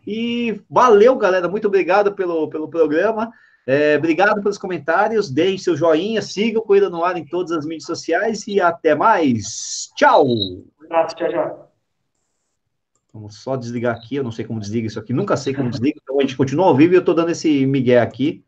E valeu, galera. Muito obrigado pelo, pelo programa. É, obrigado pelos comentários. Deem seu joinha, sigam o Corrida no Ar em todas as mídias sociais e até mais. Tchau! Um abraço, tchau, tchau. Vamos só desligar aqui. Eu não sei como desliga isso aqui, nunca sei como desliga. Então a gente continua ao vivo e eu estou dando esse migué aqui.